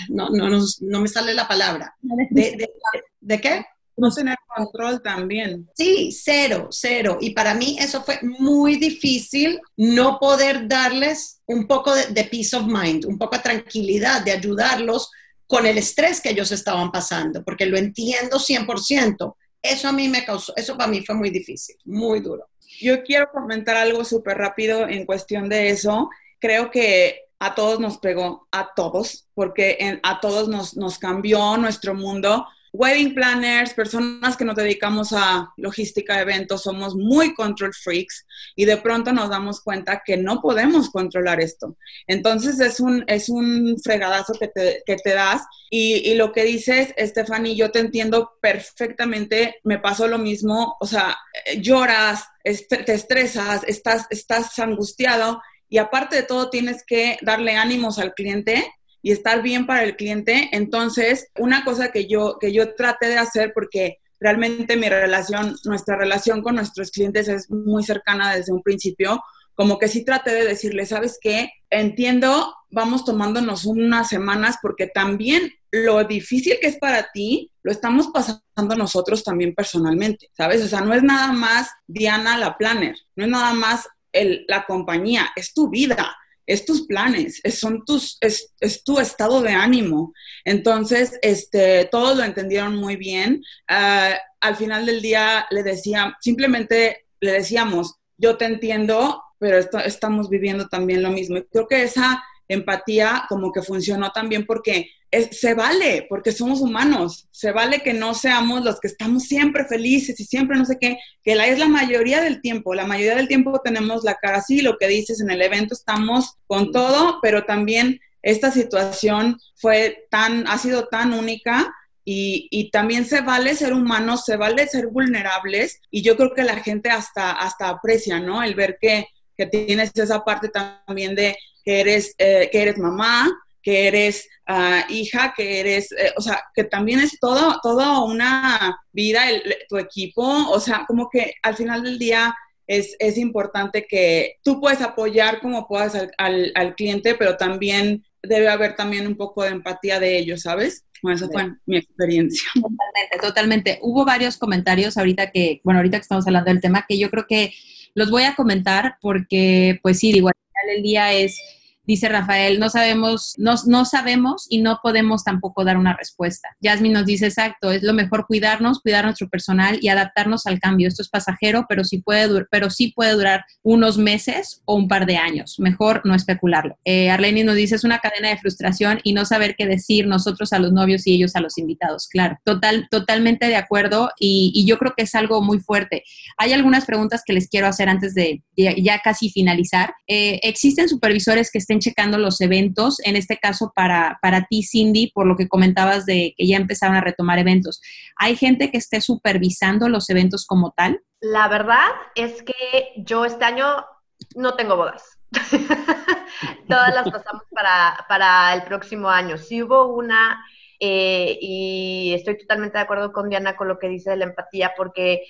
no, no, no, me sale la palabra. ¿De qué? No tener control también. Sí, cero, cero. Y para mí eso fue muy difícil no poder darles un poco de, peace of mind, un poco de tranquilidad, de ayudarlos con el estrés que ellos estaban pasando, porque lo entiendo 100%. Eso a mí me causó, eso para mí fue muy difícil, muy duro. Yo quiero comentar algo súper rápido en cuestión de eso. Creo que a todos nos pegó, a todos, porque a todos nos, nos cambió nuestro mundo wedding planners, personas que nos dedicamos a logística de eventos, somos muy control freaks y de pronto nos damos cuenta que no podemos controlar esto. Entonces es un, es un fregadazo que te, que te das y, y, lo que dices, Stephanie, yo te entiendo perfectamente, me pasó lo mismo, o sea, lloras, te estresas, estás, estás angustiado y aparte de todo tienes que darle ánimos al cliente y estar bien para el cliente. Entonces, una cosa que yo, que yo traté de hacer, porque realmente mi relación, nuestra relación con nuestros clientes es muy cercana desde un principio, como que sí traté de decirle, ¿sabes qué? Entiendo, vamos tomándonos unas semanas porque también lo difícil que es para ti, lo estamos pasando nosotros también personalmente, ¿sabes? O sea, no es nada más Diana la planner, no es nada más el, la compañía, es tu vida es tus planes, es, son tus, es, tu estado de ánimo. Entonces, este, todos lo entendieron muy bien. Ah, al final del día le decía, simplemente le decíamos, yo te entiendo, pero estamos viviendo también lo mismo. Y creo que esa empatía como que funcionó también porque se vale, porque somos humanos, se vale que no seamos los que estamos siempre felices y siempre no sé qué, que la es la mayoría del tiempo, la mayoría del tiempo tenemos la cara así, lo que dices en el evento estamos con todo, pero también esta situación fue tan, ha sido tan única y, y, también se vale ser humanos, se vale ser vulnerables y yo creo que la gente hasta, hasta aprecia, ¿no? El ver que, que tienes esa parte también de que eres, eh, que eres mamá, que eres ah, hija, que eres, eh, o sea, que también es todo, toda una vida, tu equipo, o sea, como que al final del día es, es importante que tú puedes apoyar como puedas al, al, cliente, pero también debe haber también un poco de empatía de ellos, ¿sabes? Bueno, esa fue mi experiencia. Totalmente, totalmente. Hubo varios comentarios ahorita que, bueno, ahorita que estamos hablando del tema, que yo creo que los voy a comentar porque, pues sí, al final del día es Dice Rafael, no sabemos, no, no sabemos y no podemos tampoco dar una respuesta. Jasmine nos dice, exacto, es lo mejor cuidarnos, cuidar nuestro personal y adaptarnos al cambio. Esto es pasajero, pero sí puede, pero sí puede durar unos meses o un par de años. Mejor no especularlo. Eh, Arlene nos dice, es una cadena de frustración y no saber qué decir nosotros a los novios y ellos a los invitados. Claro, total, totalmente de acuerdo y, yo creo que es algo muy fuerte. Hay algunas preguntas que les quiero hacer antes de ya, casi finalizar. Eh, ¿Existen supervisores que estén checando los eventos, en este caso para, para ti, Cindy, por lo que comentabas de que ya empezaron a retomar eventos. ¿Hay gente que esté supervisando los eventos como tal? La verdad es que yo este año no tengo bodas. Todas las pasamos para, para, el próximo año. Si hubo una, eh, y estoy totalmente de acuerdo con Diana con lo que dice de la empatía, porque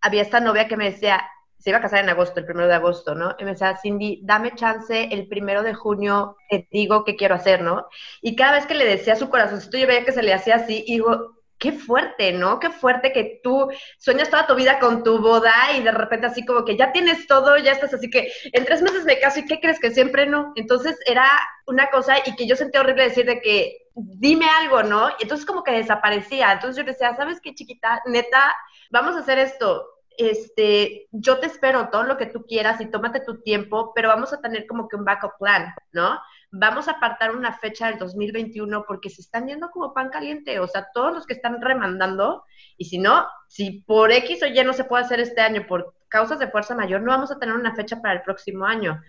había esta novia que me decía, se iba a casar en agosto, el primero de agosto, ¿no? Y me decía, Cindy, dame chance, el primero de junio te digo qué quiero hacer, ¿no? Y cada vez que le decía su corazoncito, yo veía que se le hacía así, y digo, qué fuerte, ¿no? Qué fuerte que tú sueñas toda tu vida con tu boda y de repente así como que ya tienes todo, ya estás así que en tres meses me caso y ¿qué crees que siempre no? Entonces era una cosa y que yo sentía horrible decir de que dime algo, ¿no? Entonces como que desaparecía. Entonces yo decía, ¿sabes qué, chiquita? Neta, vamos a hacer esto este, yo te espero todo lo que tú quieras y tómate tu tiempo, pero vamos a tener como que un backup plan, ¿no? Vamos a apartar una fecha del 2021 porque se están yendo como pan caliente, o sea, todos los que están remandando, y si no, si por X o Y no se puede hacer este año por causas de fuerza mayor, no vamos a tener una fecha para el próximo año.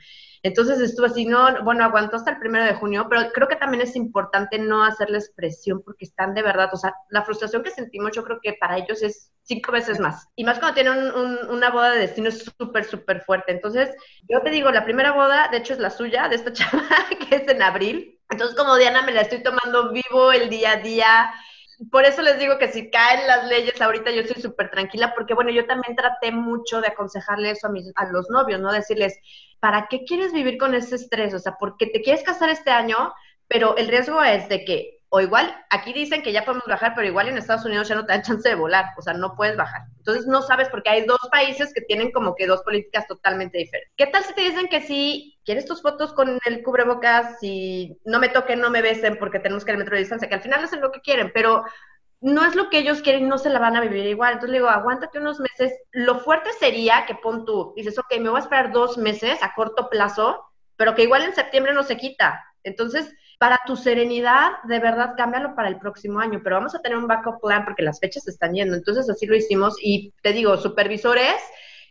Entonces estuvo así, no, bueno, aguantó hasta el primero de junio, pero creo que también es importante no hacerles presión porque están de verdad, o sea, la frustración que sentimos yo creo que para ellos es cinco veces más. Y más cuando tienen una boda de destino es súper, súper fuerte. Entonces, yo te digo, la primera boda, de hecho, es la suya, de esta chava, que es en abril. Entonces, como Diana, me la estoy tomando vivo el día a día por eso les digo que si caen las leyes ahorita yo estoy súper tranquila, porque bueno, yo también traté mucho de aconsejarle eso a, mis, a los novios, ¿no? Decirles, ¿para qué quieres vivir con ese estrés? O sea, porque te quieres casar este año, pero el riesgo es de que, o igual, aquí dicen que ya podemos bajar, pero igual en Estados Unidos ya no te dan chance de volar, o sea, no puedes bajar. Entonces no sabes porque hay dos países que tienen como que dos políticas totalmente diferentes. ¿Qué tal si te dicen que sí, quieres tus fotos con el cubrebocas y no me toquen, no me besen porque tenemos que ir al metro de distancia, que al final hacen lo que quieren, pero no es lo que ellos quieren, no se la van a vivir igual. Entonces le digo, aguántate unos meses. Lo fuerte sería que pon tú, dices, ok, me voy a esperar dos meses a corto plazo, pero que igual en septiembre no se quita. Entonces, para tu serenidad, de verdad, cámbialo para el próximo año, pero vamos a tener un backup plan porque las fechas están yendo. Entonces, así lo hicimos y te digo, supervisores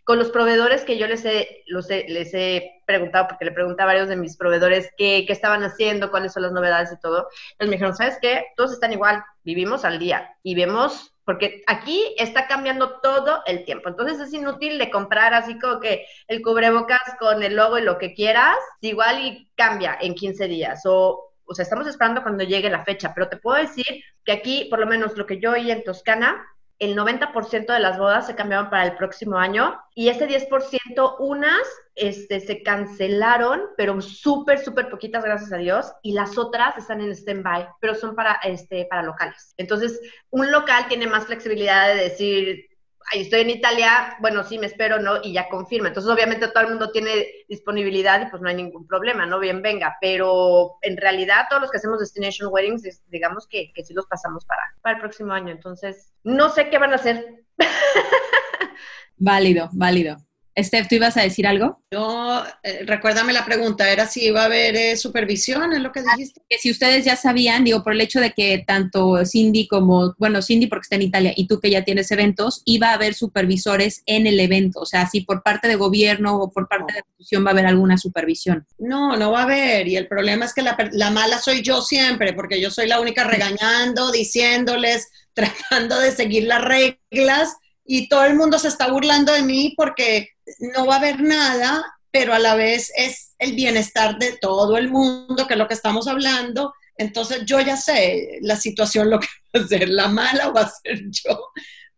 con los proveedores que yo les he, los les he preguntado, porque le pregunté a varios de mis proveedores qué, qué estaban haciendo, cuáles son las novedades y todo, ellos me dijeron, ¿sabes qué? Todos están igual, vivimos al día y vemos, porque aquí está cambiando todo el tiempo, entonces es inútil de comprar así como que el cubrebocas con el logo y lo que quieras, igual y cambia en 15 días. O o sea, estamos esperando cuando llegue la fecha, pero te puedo decir que aquí, por lo menos lo que yo oí en Toscana, el 90% de las bodas se cambiaron para el próximo año y ese 10%, unas este, se cancelaron, pero súper, súper poquitas, gracias a Dios, y las otras están en stand-by, pero son para, este, para locales. Entonces, un local tiene más flexibilidad de decir, estoy en Italia, bueno, sí, me espero, ¿no? Y ya confirma. Entonces, obviamente, todo el mundo tiene disponibilidad y pues no hay ningún problema, ¿no? Bien, venga. Pero en realidad, todos los que hacemos Destination Weddings, digamos que, que sí los pasamos para, para el próximo año. Entonces, no sé qué van a hacer. válido, válido. Steph, ¿tú ibas a decir algo? Yo, eh, recuérdame la pregunta, era si iba a haber eh, supervisión, es lo que dijiste. Que si ustedes ya sabían, digo, por el hecho de que tanto Cindy como, bueno, Cindy porque está en Italia y tú que ya tienes eventos, iba a haber supervisores en el evento, o sea, si por parte de gobierno o por parte de la institución va a haber alguna supervisión. No, no va a haber, y el problema es que la, la mala soy yo siempre, porque yo soy la única regañando, diciéndoles, tratando de seguir las reglas y todo el mundo se está burlando de mí porque no va a haber nada, pero a la vez es el bienestar de todo el mundo, que es lo que estamos hablando. Entonces yo ya sé la situación, lo que va a ser, la mala va a ser yo,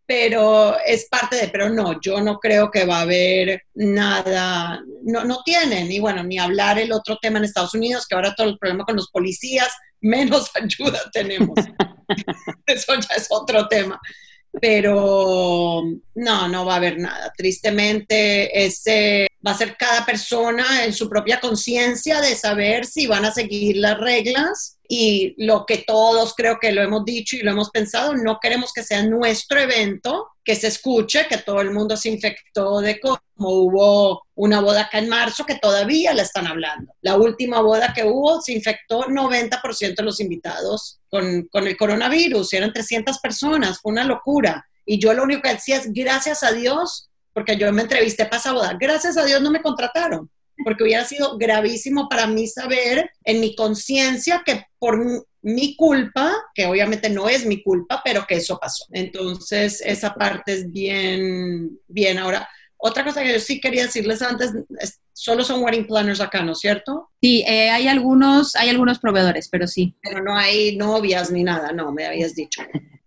pero es parte de, pero no, yo no creo que va a haber nada, no, no tienen, y bueno, ni hablar el otro tema en Estados Unidos, que ahora todo el problema con los policías, menos ayuda tenemos. Eso ya es otro tema. Pero no, no va a haber nada. Tristemente, ese va a ser cada persona en su propia conciencia de saber si van a seguir las reglas y lo que todos creo que lo hemos dicho y lo hemos pensado, no queremos que sea nuestro evento, que se escuche que todo el mundo se infectó de como hubo una boda acá en marzo que todavía la están hablando. La última boda que hubo se infectó 90% de los invitados con, con el coronavirus, eran 300 personas, fue una locura. Y yo lo único que decía es, gracias a Dios, porque yo me entrevisté para esa boda, gracias a Dios no me contrataron porque hubiera sido gravísimo para mí saber en mi conciencia que por mi culpa, que obviamente no es mi culpa, pero que eso pasó. Entonces, esa parte es bien, bien. Ahora, otra cosa que yo sí quería decirles antes, solo son wedding planners acá, ¿no es cierto? Sí, eh, hay algunos, hay algunos proveedores, pero sí. Pero no hay novias ni nada, no, me habías dicho.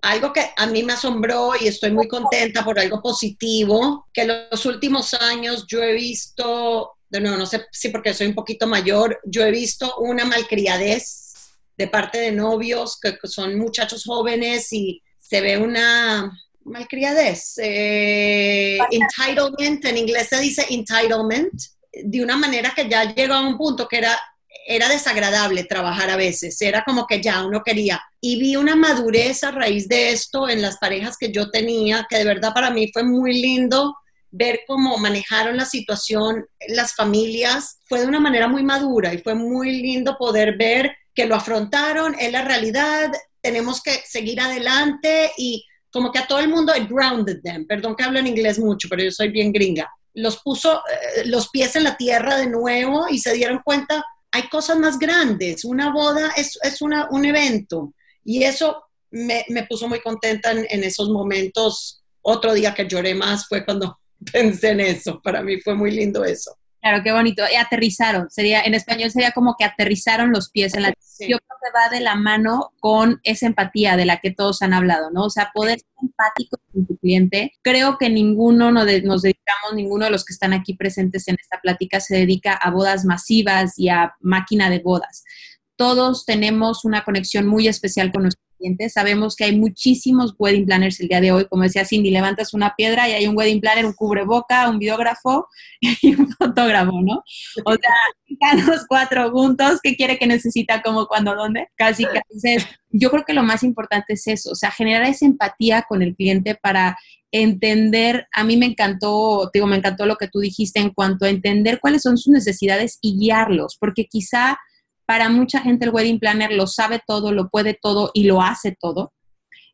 Algo que a mí me asombró y estoy muy contenta por algo positivo, que los últimos años yo he visto de nuevo, no sé si porque soy un poquito mayor, yo he visto una malcriadez de parte de novios que son muchachos jóvenes y se ve una malcriadez. Eh, entitlement, en inglés se dice entitlement, de una manera que ya llegó a un punto que era, era desagradable trabajar a veces, era como que ya uno quería. Y vi una madurez a raíz de esto en las parejas que yo tenía, que de verdad para mí fue muy lindo ver cómo manejaron la situación las familias fue de una manera muy madura y fue muy lindo poder ver que lo afrontaron, es la realidad, tenemos que seguir adelante y como que a todo el mundo it grounded them, perdón que hablo en inglés mucho, pero yo soy bien gringa, los puso eh, los pies en la tierra de nuevo y se dieron cuenta, hay cosas más grandes, una boda es, es una, un evento y eso me, me puso muy contenta en, en esos momentos. Otro día que lloré más fue cuando pensé en eso. Para mí fue muy lindo eso. Claro, qué bonito. Y aterrizaron. Sería, en español sería como que aterrizaron los pies en la Yo creo que va de la mano con esa empatía de la que todos han hablado, ¿no? O sea, poder ser empático con tu cliente. Creo que ninguno nos, dedicamos, ninguno de los que están aquí presentes en esta plática se dedica a bodas masivas y a máquina de bodas. Todos tenemos una conexión muy especial con nuestro Sabemos que hay muchísimos wedding planners el día de hoy. Como decía Cindy, levantas una piedra y hay un wedding planner, un cubreboca, un biógrafo y un fotógrafo, ¿no? O sea, los cuatro juntos, ¿qué quiere que necesita, cómo, cuándo, dónde? Casi, casi. Yo creo que lo más importante es eso, o sea, generar esa empatía con el cliente para entender, a mí me encantó, digo, me encantó lo que tú dijiste en cuanto a entender cuáles son sus necesidades y guiarlos, porque quizá para mucha gente el wedding planner lo sabe todo, lo puede todo y lo hace todo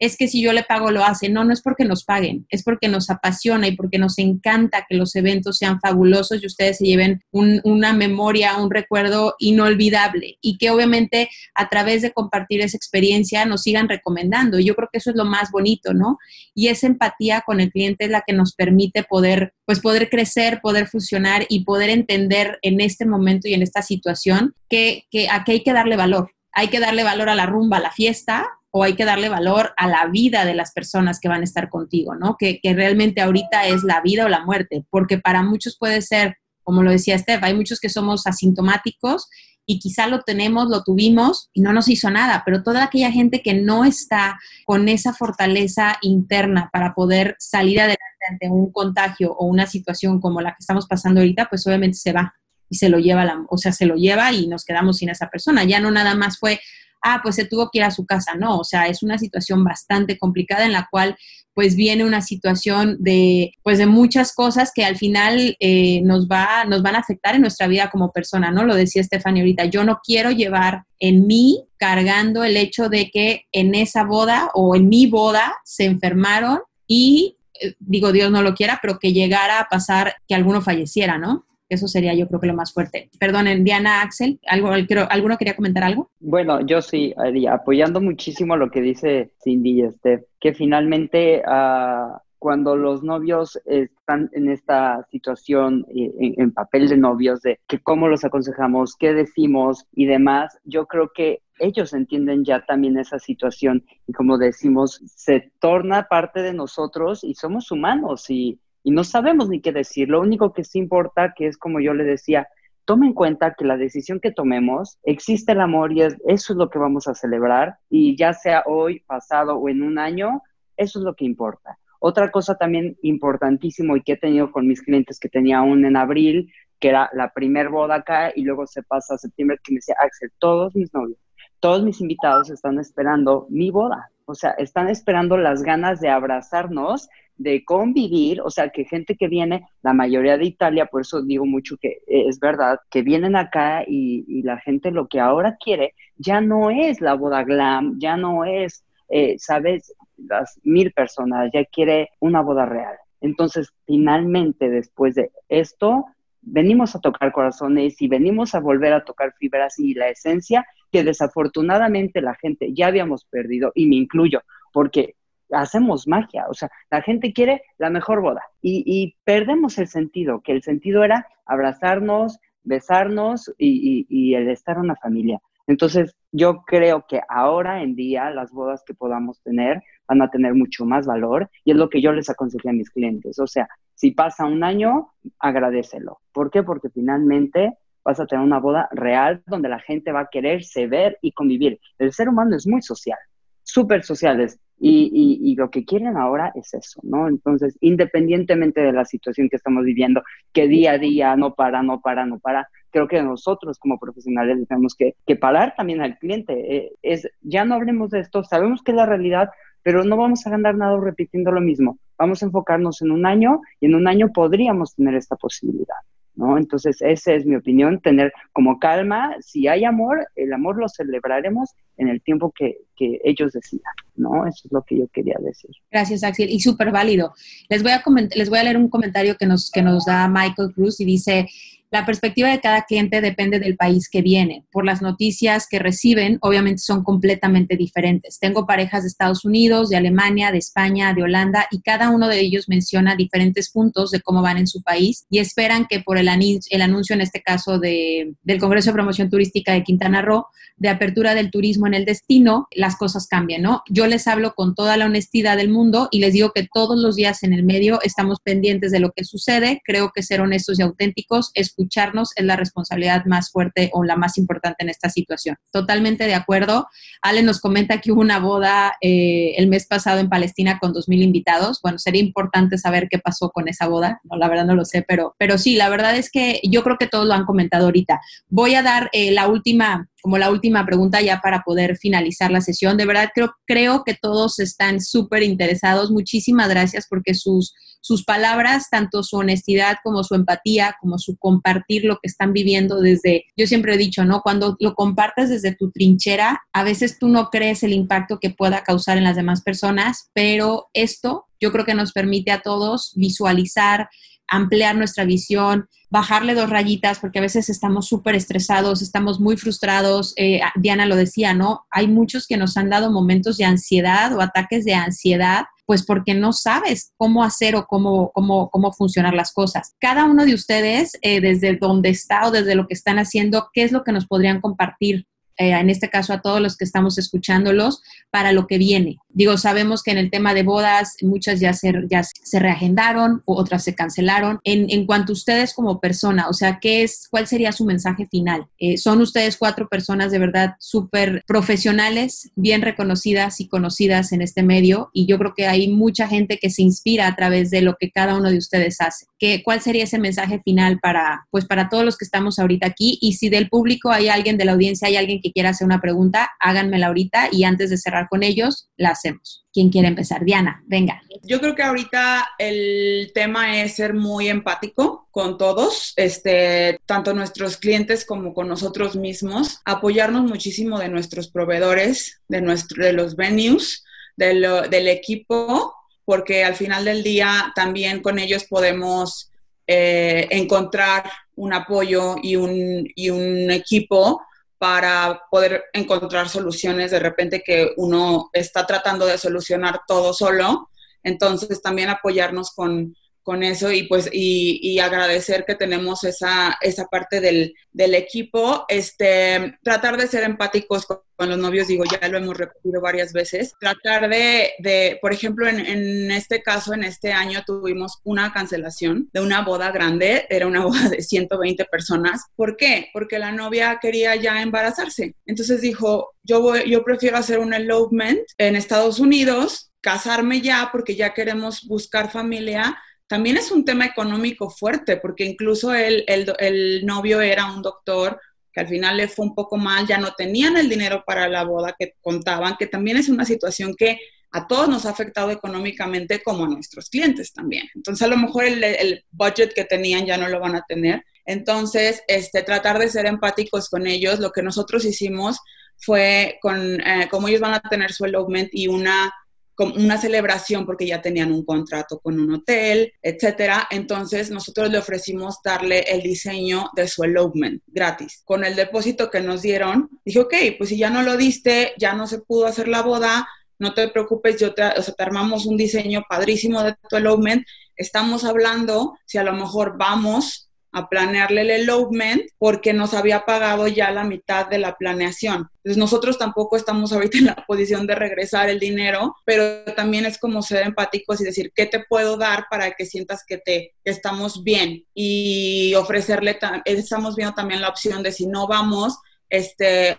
es que si yo le pago lo hace. No, no es porque nos paguen, es porque nos apasiona y porque nos encanta que los eventos sean fabulosos y ustedes se lleven una memoria, un recuerdo inolvidable y que obviamente a través de compartir esa experiencia nos sigan recomendando. Yo creo que eso es lo más bonito, ¿no? Y esa empatía con el cliente es la que nos permite poder, pues poder crecer, poder fusionar y poder entender en este momento y en esta situación que, que a hay que darle valor. Hay que darle valor a la rumba, a la fiesta, o hay que darle valor a la vida de las personas que van a estar contigo, ¿no? Que, realmente ahorita es la vida o la muerte, porque para muchos puede ser, como lo decía Steph, hay muchos que somos asintomáticos y quizá lo tenemos, lo tuvimos y no nos hizo nada, pero toda aquella gente que no está con esa fortaleza interna para poder salir adelante ante un contagio o una situación como la que estamos pasando ahorita, pues obviamente se va y se lo lleva, la, o sea, se lo lleva y nos quedamos sin esa persona. Ya no nada más fue, ah, pues se tuvo que ir a su casa, no, o sea, es una situación bastante complicada en la cual pues viene una situación de pues de muchas cosas que al final eh, nos va nos van a afectar en nuestra vida como persona no lo decía Stephanie ahorita yo no quiero llevar en mí cargando el hecho de que en esa boda o en mi boda se enfermaron y eh, digo Dios no lo quiera pero que llegara a pasar que alguno falleciera no eso sería yo creo que lo más fuerte. Perdonen, Diana, Axel, ¿algo, ¿alguno quería comentar algo? Bueno, yo sí, apoyando muchísimo lo que dice Cindy y Steph, que finalmente uh, cuando los novios están en esta situación eh, en, papel de novios, de que cómo los aconsejamos, qué decimos y demás, yo creo que ellos entienden ya también esa situación y como decimos, se torna parte de nosotros y somos humanos y, y no sabemos ni qué decir. Lo único que sí importa, que es como yo le decía, tome en cuenta que la decisión que tomemos, existe el amor y eso es lo que vamos a celebrar y ya sea hoy, pasado o en un año, eso es lo que importa. Otra cosa también importantísimo y que he tenido con mis clientes que tenía aún en abril, que era la primer boda acá y luego se pasa a septiembre, que me decía, Axel, todos mis novios, todos mis invitados están esperando mi boda. O sea, están esperando las ganas de abrazarnos, de convivir, o sea, que gente que viene, la mayoría de Italia, por eso digo mucho que es verdad, que vienen acá y, y la gente lo que ahora quiere ya no es la boda glam, ya no es eh, ¿sabes? Las mil personas, ya quiere una boda real. Entonces, finalmente, después de esto, venimos a tocar corazones y venimos a volver a tocar fibras y la esencia que desafortunadamente la gente ya habíamos perdido, y me incluyo, porque hacemos magia, o sea, la gente quiere la mejor boda y, perdemos el sentido, que el sentido era abrazarnos, besarnos y, y el estar una familia. Entonces, yo creo que ahora en día las bodas que podamos tener van a tener mucho más valor y es lo que yo les aconsejé a mis clientes. O sea, si pasa un año, agradecelo. ¿Por qué? Porque finalmente vas a tener una boda real donde la gente va a quererse ver y convivir. El ser humano es muy social, súper sociales. Y, y, lo que quieren ahora es eso, ¿no? Entonces, independientemente de la situación que estamos viviendo, que día a día no para, no para, no para, creo que nosotros como profesionales tenemos que, que parar también al cliente. Eh, es, ya no hablemos de esto, sabemos que es la realidad, pero no vamos a ganar nada repitiendo lo mismo. Vamos a enfocarnos en un año y en un año podríamos tener esta posibilidad. ¿No? Entonces, esa es mi opinión, tener como calma, si hay amor, el amor lo celebraremos en el tiempo que, que ellos decidan, ¿no? Eso es lo que yo quería decir. Gracias, Axel, y súper válido. Les voy, a les voy a leer un comentario que nos, que nos da Michael Cruz y dice, la perspectiva de cada cliente depende del país que viene. Por las noticias que reciben, obviamente son completamente diferentes. Tengo parejas de Estados Unidos, de Alemania, de España, de Holanda y cada uno de ellos menciona diferentes puntos de cómo van en su país y esperan que por el, el anuncio, en este caso de, del Congreso de Promoción Turística de Quintana Roo, de apertura del turismo en el destino, las cosas cambien, ¿no? Yo les hablo con toda la honestidad del mundo y les digo que todos los días en el medio estamos pendientes de lo que sucede. Creo que ser honestos y auténticos es escucharnos es la responsabilidad más fuerte o la más importante en esta situación. Totalmente de acuerdo. Ale nos comenta que hubo una boda eh, el mes pasado en Palestina con 2.000 invitados. Bueno, sería importante saber qué pasó con esa boda. No, la verdad no lo sé, pero, pero sí, la verdad es que yo creo que todos lo han comentado ahorita. Voy a dar eh, la última como la última pregunta ya para poder finalizar la sesión. De verdad creo, creo que todos están súper interesados. Muchísimas gracias porque sus, sus palabras, tanto su honestidad como su empatía, como su compartir lo que están viviendo desde, yo siempre he dicho, ¿no? Cuando lo compartes desde tu trinchera, a veces tú no crees el impacto que pueda causar en las demás personas, pero esto yo creo que nos permite a todos visualizar ampliar nuestra visión, bajarle dos rayitas, porque a veces estamos súper estresados, estamos muy frustrados. Eh, Diana lo decía, ¿no? Hay muchos que nos han dado momentos de ansiedad o ataques de ansiedad pues porque no sabes cómo hacer o cómo, cómo, cómo funcionar las cosas. Cada uno de ustedes, eh, desde donde está o desde lo que están haciendo, ¿qué es lo que nos podrían compartir eh, en este caso a todos los que estamos escuchándolos, para lo que viene. Digo, sabemos que en el tema de bodas muchas ya se, ya se reagendaron, otras se cancelaron. En, en cuanto a ustedes como persona, o sea, ¿qué es, ¿cuál sería su mensaje final? Eh, son ustedes cuatro personas de verdad súper profesionales, bien reconocidas y conocidas en este medio y yo creo que hay mucha gente que se inspira a través de lo que cada uno de ustedes hace. ¿Qué, ¿Cuál sería ese mensaje final para, pues, para todos los que estamos ahorita aquí? Y si del público hay alguien, de la audiencia hay alguien que quiera hacer una pregunta, háganmela ahorita y antes de cerrar con ellos, la hacemos. ¿Quién quiere empezar? Diana, venga. Yo creo que ahorita el tema es ser muy empático con todos, este, tanto nuestros clientes como con nosotros mismos, apoyarnos muchísimo de nuestros proveedores, de, nuestro, de los venues, del equipo, porque al final del día también con ellos podemos eh, encontrar un apoyo y un, y un equipo para poder encontrar soluciones de repente que uno está tratando de solucionar todo solo. Entonces, también apoyarnos con, con eso y pues y, agradecer que tenemos esa, esa parte del, equipo. Este, tratar de ser empáticos con, los novios, digo, ya lo hemos repetido varias veces. Tratar de, por ejemplo, en, este caso, en este año tuvimos una cancelación de una boda grande, era una boda de 120 personas. ¿Por qué? Porque la novia quería ya embarazarse. Entonces dijo, yo, yo prefiero hacer un elopement en Estados Unidos casarme ya porque ya queremos buscar familia también es un tema económico fuerte, porque incluso el, el, novio era un doctor que al final le fue un poco mal, ya no tenían el dinero para la boda que contaban, que también es una situación que a todos nos ha afectado económicamente como a nuestros clientes también. Entonces a lo mejor el, el, budget que tenían ya no lo van a tener. Entonces, este, tratar de ser empáticos con ellos. Lo que nosotros hicimos fue con, eh, ellos van a tener su elopement y una una celebración porque ya tenían un contrato con un hotel, etcétera. Entonces nosotros le ofrecimos darle el diseño de su elopement gratis. Con el depósito que nos dieron, dije, ok, pues si ya no lo diste, ya no se pudo hacer la boda, no te preocupes, yo te, o sea, te armamos un diseño padrísimo de tu elopement. Estamos hablando si a lo mejor vamos a planearle el elopement porque nos había pagado ya la mitad de la planeación. Entonces nosotros tampoco estamos ahorita en la posición de regresar el dinero, pero también es como ser empáticos y decir, ¿qué te puedo dar para que sientas que te estamos bien? Y ofrecerle, estamos viendo también la opción de si no vamos, este,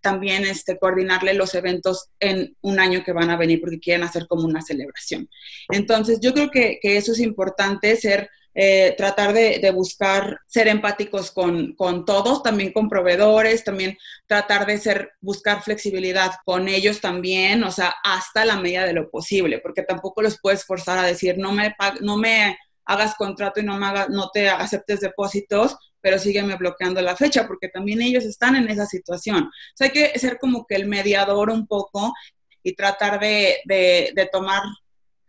también este, coordinarle los eventos en un año que van a venir porque quieren hacer como una celebración. Entonces, yo creo que, que eso es importante, ser eh, tratar de, buscar ser empáticos con, todos, también con proveedores, también tratar de ser, buscar flexibilidad con ellos también, o sea, hasta la medida de lo posible, porque tampoco los puedes forzar a decir, no me, no me hagas contrato y no, me no te aceptes depósitos, pero sígueme bloqueando la fecha, porque también ellos están en esa situación. O sea, hay que ser como que el mediador un poco y tratar de tomar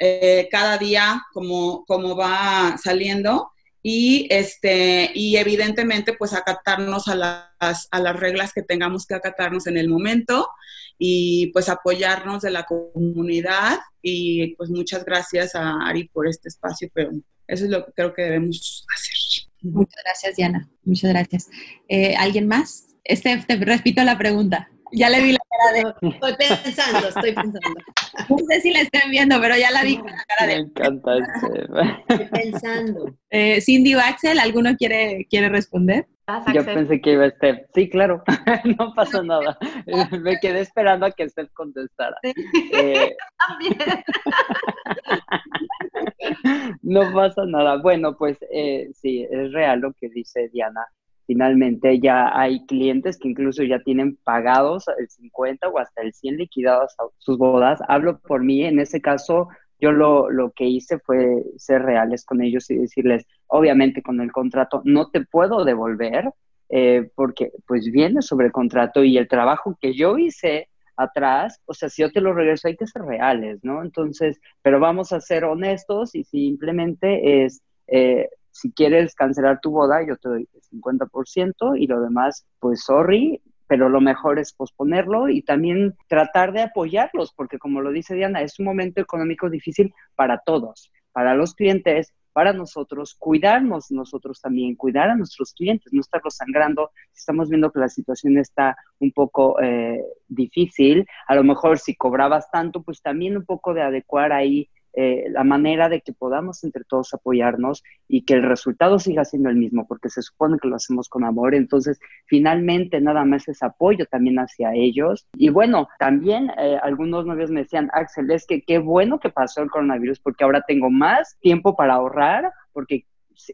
eh, cada día como, como va saliendo y, este, y evidentemente pues acatarnos a las, a las reglas que tengamos que acatarnos en el momento y pues apoyarnos de la comunidad y pues muchas gracias a Ari por este espacio, pero eso es lo que creo que debemos hacer. Muchas gracias, Diana. Muchas gracias. Eh, ¿Alguien más? Este, te repito la pregunta. Ya le vi la cara de. Estoy pensando, estoy pensando. No sé si la estén viendo, pero ya la vi con la cara de. Me encanta. Estoy pensando. Eh, Cindy o Axel, ¿alguno quiere, quiere responder? Yo pensé que iba a Steph. Sí, claro, no pasa nada. Me quedé esperando a que Steph contestara. Eh, no pasa nada. Bueno, pues eh, sí, es real lo que dice Diana finalmente ya hay clientes que incluso ya tienen pagados el 50 o hasta el 100 liquidados a sus bodas. Hablo por mí, en ese caso yo lo, lo, que hice fue ser reales con ellos y decirles, obviamente con el contrato no te puedo devolver eh, porque pues viene sobre el contrato y el trabajo que yo hice atrás, o sea, si yo te lo regreso hay que ser reales, ¿no? Entonces, pero vamos a ser honestos y simplemente es... Eh, si quieres cancelar tu boda, yo te doy el 50% y lo demás, pues sorry, pero lo mejor es posponerlo y también tratar de apoyarlos, porque como lo dice Diana, es un momento económico difícil para todos, para los clientes, para nosotros, cuidarnos nosotros también, cuidar a nuestros clientes, no estarlos sangrando. Estamos viendo que la situación está un poco eh, difícil, a lo mejor si cobrabas tanto, pues también un poco de adecuar ahí eh, la manera de que podamos entre todos apoyarnos y que el resultado siga siendo el mismo, porque se supone que lo hacemos con amor. Entonces, finalmente, nada más es apoyo también hacia ellos. Y bueno, también eh, algunos novios me decían, Axel, es que qué bueno que pasó el coronavirus, porque ahora tengo más tiempo para ahorrar, porque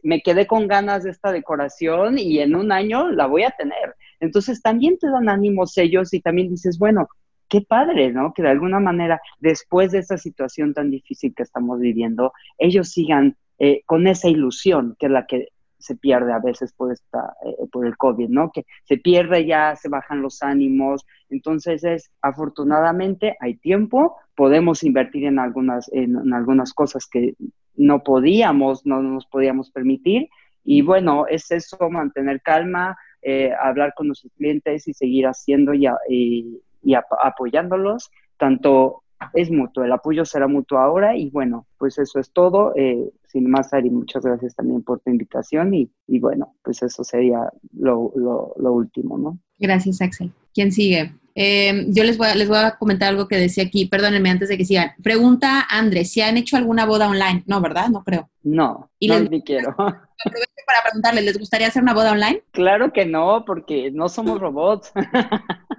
me quedé con ganas de esta decoración y en un año la voy a tener. Entonces también te dan ánimos ellos y también dices, bueno, qué padre, ¿no? Que de alguna manera, después de esta situación tan difícil que estamos viviendo, ellos sigan eh, con esa ilusión, que es la que se pierde a veces por, esta, eh, por el COVID, ¿no? Que se pierde ya, se bajan los ánimos. Entonces es, afortunadamente, hay tiempo, podemos invertir en algunas, en, algunas cosas que no podíamos, no nos podíamos permitir. Y bueno, es eso, mantener calma, eh, hablar con nuestros clientes y seguir haciendo y, y apoyándolos, tanto es mutuo, el apoyo será mutuo ahora y bueno, pues eso es todo. Eh, sin más, Ari, muchas gracias también por tu invitación y, y bueno, pues eso sería lo, lo, lo último, ¿no? Gracias, Axel. ¿Quién sigue? Eh, yo les voy, a, les voy a comentar algo que decía aquí, perdónenme antes de que sigan. Pregunta Andrés, ¿si han hecho alguna boda online? No, ¿verdad? No creo. No, y no les, ni quiero. Aprovecho para preguntarles, ¿les gustaría hacer una boda online? Claro que no, porque no somos robots.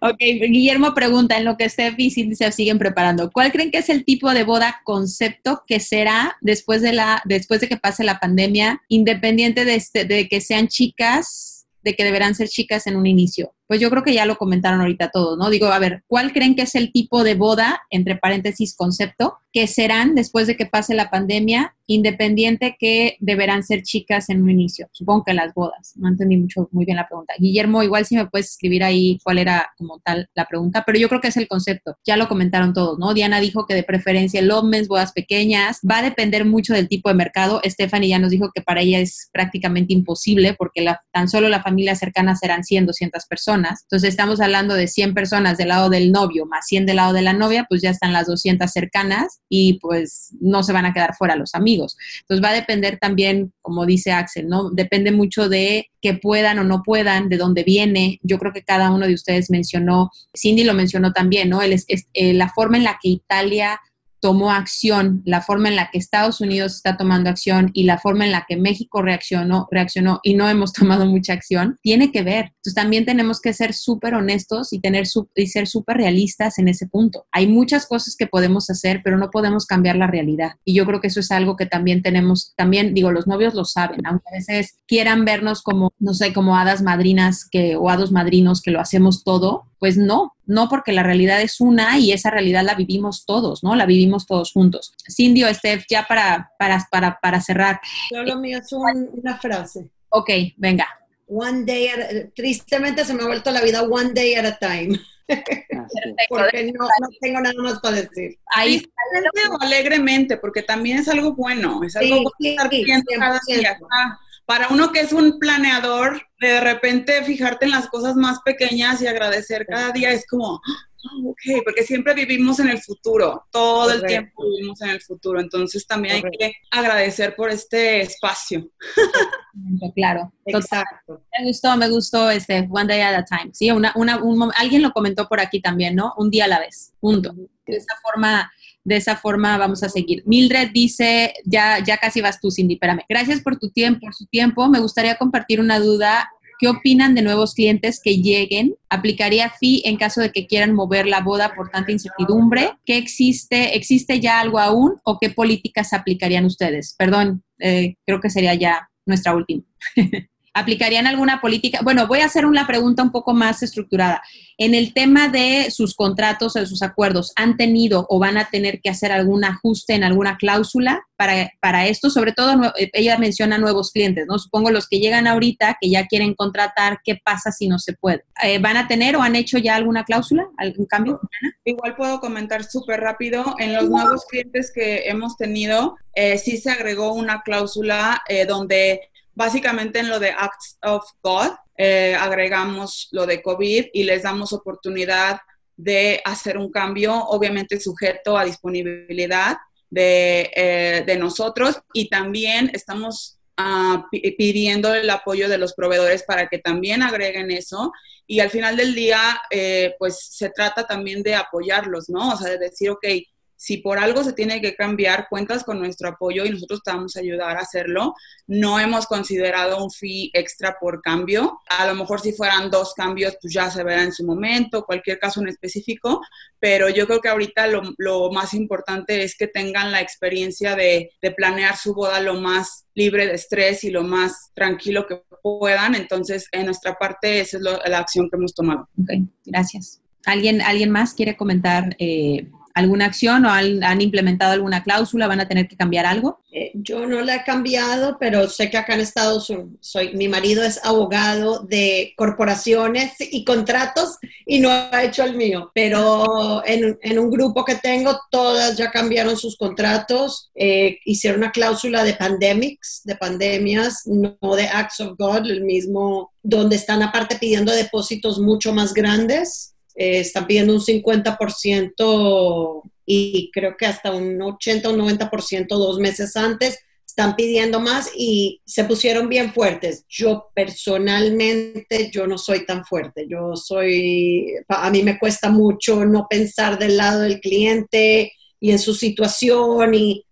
ok, Guillermo pregunta, en lo que Steph y Cindy se siguen preparando, ¿cuál creen que es el tipo de boda concepto que será después de, la, después de que pase la pandemia, independiente de, este, de que sean chicas, de que deberán ser chicas en un inicio? Pues yo creo que ya lo comentaron ahorita todos, ¿no? Digo, a ver, ¿cuál creen que es el tipo de boda, entre paréntesis, concepto, que serán después de que pase la pandemia, independiente que deberán ser chicas en un inicio? Supongo que las bodas. No entendí mucho, muy bien la pregunta. Guillermo, igual si me puedes escribir ahí cuál era como tal la pregunta, pero yo creo que es el concepto. Ya lo comentaron todos, ¿no? Diana dijo que de preferencia el hombres, bodas pequeñas. Va a depender mucho del tipo de mercado. Stephanie ya nos dijo que para ella es prácticamente imposible porque la, tan solo la familia cercana serán 100, 200 personas entonces estamos hablando de 100 personas del lado del novio más 100 del lado de la novia, pues ya están las 200 cercanas y pues no se van a quedar fuera los amigos. Entonces va a depender también, como dice Axel, ¿no? Depende mucho de que puedan o no puedan, de dónde viene. Yo creo que cada uno de ustedes mencionó, Cindy lo mencionó también, ¿no? Es, eh, la forma en la que Italia tomó acción, la forma en la que Estados Unidos está tomando acción y la forma en la que México reaccionó, reaccionó y no hemos tomado mucha acción, tiene que ver. Entonces también tenemos que ser súper honestos y, tener y ser súper realistas en ese punto. Hay muchas cosas que podemos hacer, pero no podemos cambiar la realidad. Y yo creo que eso es algo que también tenemos, también digo, los novios lo saben, aunque a veces quieran vernos como, no sé, como hadas madrinas que, o hados madrinos que lo hacemos todo, pues no, no porque la realidad es una y esa realidad la vivimos todos, ¿no? La vivimos todos juntos. Cindy o Steph, ya para, para, para, para cerrar. Solo mío es una frase. Ok, venga. One day, at, tristemente se me ha vuelto la vida one day at a time. porque no, no, tengo nada más para decir. Ahí o alegremente, porque también es algo bueno, es algo sí, bueno sí, cada día. Para uno que es un planeador, de repente fijarte en las cosas más pequeñas y agradecer cada día es como, oh, ok, porque siempre vivimos en el futuro, todo Correcto. el tiempo vivimos en el futuro, entonces también Correcto. hay que agradecer por este espacio. Claro, exacto. Me gustó, me gustó este One Day at a Time, sí, una, una, un, alguien lo comentó por aquí también, ¿no? Un día a la vez, punto. De esa forma de esa forma vamos a seguir. Mildred dice, ya, ya casi vas tú, Cindy, espérame. Gracias por tu tiempo, por su tiempo. Me gustaría compartir una duda. ¿Qué opinan de nuevos clientes que lleguen? ¿Aplicaría fee en caso de que quieran mover la boda por tanta incertidumbre? ¿Qué existe? ¿Existe ya algo aún? ¿O qué políticas aplicarían ustedes? Perdón, eh, creo que sería ya nuestra última. ¿Aplicarían alguna política? Bueno, voy a hacer una pregunta un poco más estructurada. En el tema de sus contratos o sus acuerdos, ¿han tenido o van a tener que hacer algún ajuste en alguna cláusula para, para esto? Sobre todo, ella menciona nuevos clientes, ¿no? Supongo los que llegan ahorita, que ya quieren contratar, ¿qué pasa si no se puede? Eh, ¿Van a tener o han hecho ya alguna cláusula, algún cambio? Igual puedo comentar súper rápido. En los nuevos clientes que hemos tenido, eh, sí se agregó una cláusula eh, donde Básicamente en lo de Acts of God eh, agregamos lo de COVID y les damos oportunidad de hacer un cambio, obviamente sujeto a disponibilidad de, eh, de nosotros y también estamos uh, pidiendo el apoyo de los proveedores para que también agreguen eso y al final del día eh, pues se trata también de apoyarlos, ¿no? O sea, de decir, ok, si por algo se tiene que cambiar, cuentas con nuestro apoyo y nosotros te vamos a ayudar a hacerlo. No hemos considerado un fee extra por cambio. A lo mejor si fueran dos cambios, pues ya se verá en su momento, cualquier caso en específico, pero yo creo que ahorita lo, lo más importante es que tengan la experiencia de, de, planear su boda lo más libre de estrés y lo más tranquilo que puedan. Entonces, en nuestra parte, esa es lo, la acción que hemos tomado. Ok, gracias. ¿Alguien, ¿alguien más quiere comentar? Eh alguna acción o han, implementado alguna cláusula? ¿Van a tener que cambiar algo? Eh, yo no la he cambiado, pero sé que acá en Estados Unidos, soy, mi marido es abogado de corporaciones y contratos y no ha hecho el mío, pero en, en un grupo que tengo, todas ya cambiaron sus contratos, eh, hicieron una cláusula de pandemics, de pandemias, no de acts of God, el mismo, donde están aparte pidiendo depósitos mucho más grandes eh, están pidiendo un 50% y creo que hasta un 80 o 90% dos meses antes están pidiendo más y se pusieron bien fuertes. Yo personalmente, yo no soy tan fuerte. Yo soy, a mí me cuesta mucho no pensar del lado del cliente y en su situación y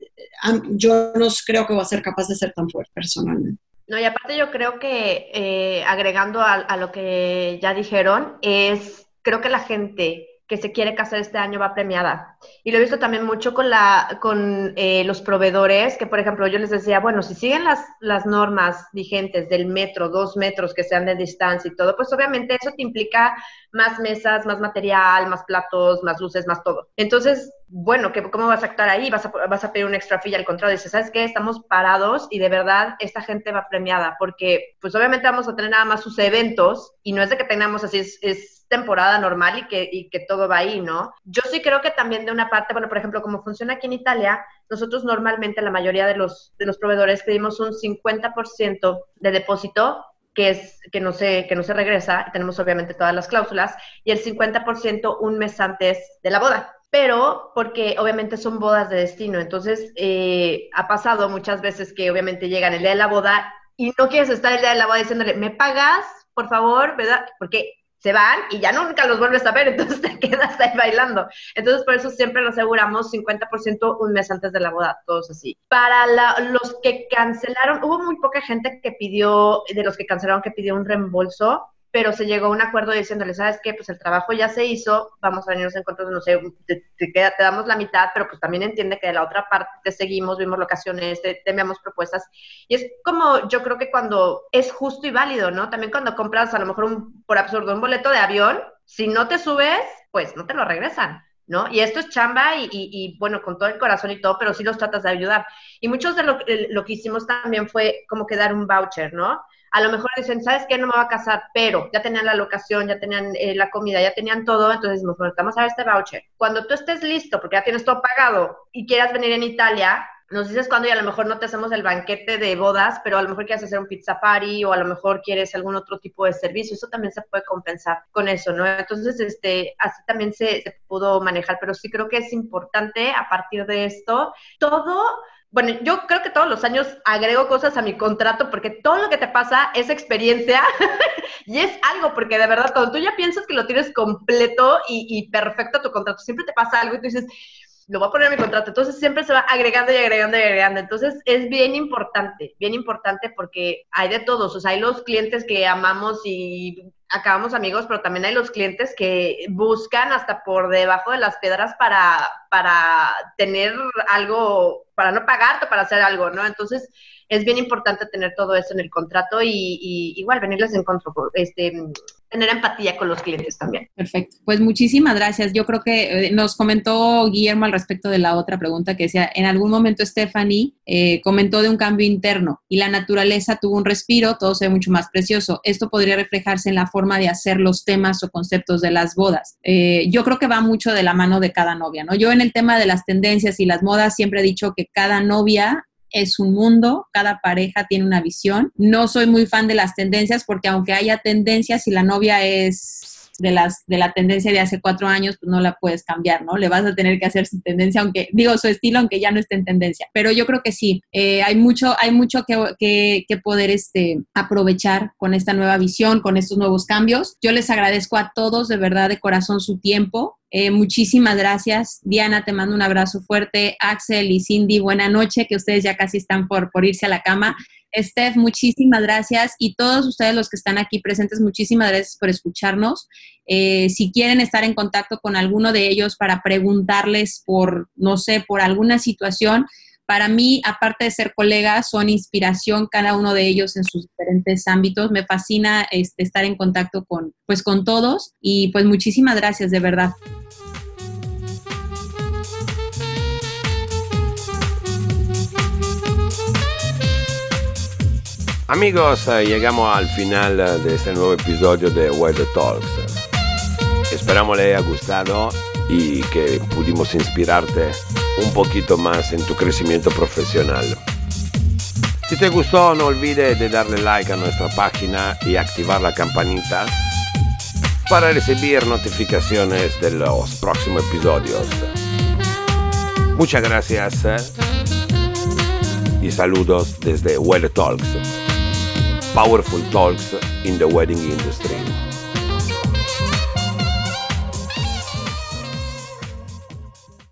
yo no creo que voy a ser capaz de ser tan fuerte personalmente. No, y aparte yo creo que eh, agregando a, a lo que ya dijeron, es, creo que la gente que se quiere casar este año va premiada. Y lo he visto también mucho con, la, con eh, los proveedores, que por ejemplo yo les decía, bueno, si siguen las, las normas vigentes del metro, dos metros que sean de distancia y todo, pues obviamente eso te implica más mesas, más material, más platos, más luces, más todo. Entonces, bueno, ¿cómo vas a actuar ahí? ¿Vas a, vas a pedir un extra fee al contrario? Dices, ¿sabes qué? Estamos parados y de verdad esta gente va premiada porque pues obviamente vamos a tener nada más sus eventos y no es de que tengamos así, es, es temporada normal y que, y que todo va ahí, ¿no? Yo sí creo que también de una parte, bueno, por ejemplo, como funciona aquí en Italia, nosotros normalmente la mayoría de los, de los proveedores pedimos un 50% de depósito que es que no se que no se regresa, tenemos obviamente todas las cláusulas y el 50% un mes antes de la boda. Pero porque obviamente son bodas de destino, entonces eh, ha pasado muchas veces que obviamente llegan el día de la boda y no quieres estar el día de la boda diciéndole, ¿me pagas, por favor? ¿Verdad? Porque se van y ya nunca los vuelves a ver, entonces te quedas ahí bailando. Entonces, por eso siempre lo aseguramos 50% un mes antes de la boda, todos así. Para los que cancelaron, hubo muy poca gente que pidió, de los que cancelaron, que pidió un reembolso, pero se llegó a un acuerdo diciéndole, ¿sabes qué? Pues el trabajo ya se hizo, vamos a venirnos en contra, no sé, te, te, damos la mitad, pero pues también entiende que de la otra parte te seguimos, vimos locaciones, te, te enviamos propuestas. Y es como, yo creo que cuando es justo y válido, ¿no? También cuando compras a lo mejor un, por absurdo un boleto de avión, si no te subes, pues no te lo regresan. ¿no? Y esto es chamba y, y, bueno, con todo el corazón y todo, pero sí los tratas de ayudar. Y muchos de lo, lo que hicimos también fue como que dar un voucher, ¿no? A lo mejor dicen, ¿sabes qué? No me va a casar, pero ya tenían la locación, ya tenían eh, la comida, ya tenían todo, entonces nos vamos a ver este voucher. Cuando tú estés listo, porque ya tienes todo pagado y quieras venir en Italia, nos dices cuándo y a lo mejor no te hacemos el banquete de bodas, pero a lo mejor quieres hacer un pizza party o a lo mejor quieres algún otro tipo de servicio, eso también se puede compensar con eso, ¿no? Entonces, este, así también se, se pudo manejar, pero sí creo que es importante a partir de esto, todo bueno, yo creo que todos los años agrego cosas a mi contrato porque todo lo que te pasa es experiencia y es algo, porque de verdad, cuando tú ya piensas que lo tienes completo y, perfecto tu contrato, siempre te pasa algo y tú dices, lo voy a poner en mi contrato. Entonces siempre se va agregando y agregando y agregando. Entonces es bien importante, bien importante porque hay de todos. O sea, hay los clientes que amamos y acabamos amigos, pero también hay los clientes que buscan hasta por debajo de las piedras para, para tener algo, para no pagarte, para hacer algo, ¿no? Entonces es bien importante tener todo eso en el contrato y, igual venirles en contra, este, tener empatía con los clientes también. Perfecto. Pues muchísimas gracias. Yo creo que eh, nos comentó Guillermo al respecto de la otra pregunta que decía, en algún momento Stephanie eh, comentó de un cambio interno y la naturaleza tuvo un respiro, todo se ve mucho más precioso. Esto podría reflejarse en la forma de hacer los temas o conceptos de las bodas. Eh, yo creo que va mucho de la mano de cada novia, ¿no? Yo en el tema de las tendencias y las modas siempre he dicho que cada novia es un mundo, cada pareja tiene una visión. No soy muy fan de las tendencias porque aunque haya tendencias, y la novia es de, las, de la tendencia de hace cuatro años, pues no la puedes cambiar, ¿no? Le vas a tener que hacer su tendencia, aunque, digo, su estilo, aunque ya no esté en tendencia. Pero yo creo que sí, eh, hay mucho, hay mucho que, que, poder este, aprovechar con esta nueva visión, con estos nuevos cambios. Yo les agradezco a todos, de verdad, de corazón, su tiempo. Eh, muchísimas gracias. Diana, te mando un abrazo fuerte. Axel y Cindy, buena noche, que ustedes ya casi están por, por irse a la cama. Steph, muchísimas gracias y todos ustedes los que están aquí presentes, muchísimas gracias por escucharnos. Eh, si quieren estar en contacto con alguno de ellos para preguntarles por, no sé, por alguna situación, para mí, aparte de ser colegas, son inspiración cada uno de ellos en sus diferentes ámbitos. Me fascina este, estar en contacto con, pues, con todos y pues muchísimas gracias, de verdad. Amigos, eh, llegamos al final eh, de este nuevo episodio de Weather Talks. Esperamos le haya gustado y que pudimos inspirarte un poquito más en tu crecimiento profesional. Si te gustó, no olvides de darle like a nuestra página y activar la campanita para recibir notificaciones de los próximos episodios. Muchas gracias eh, y saludos desde Well Talks, Powerful Talks in the Wedding Industry.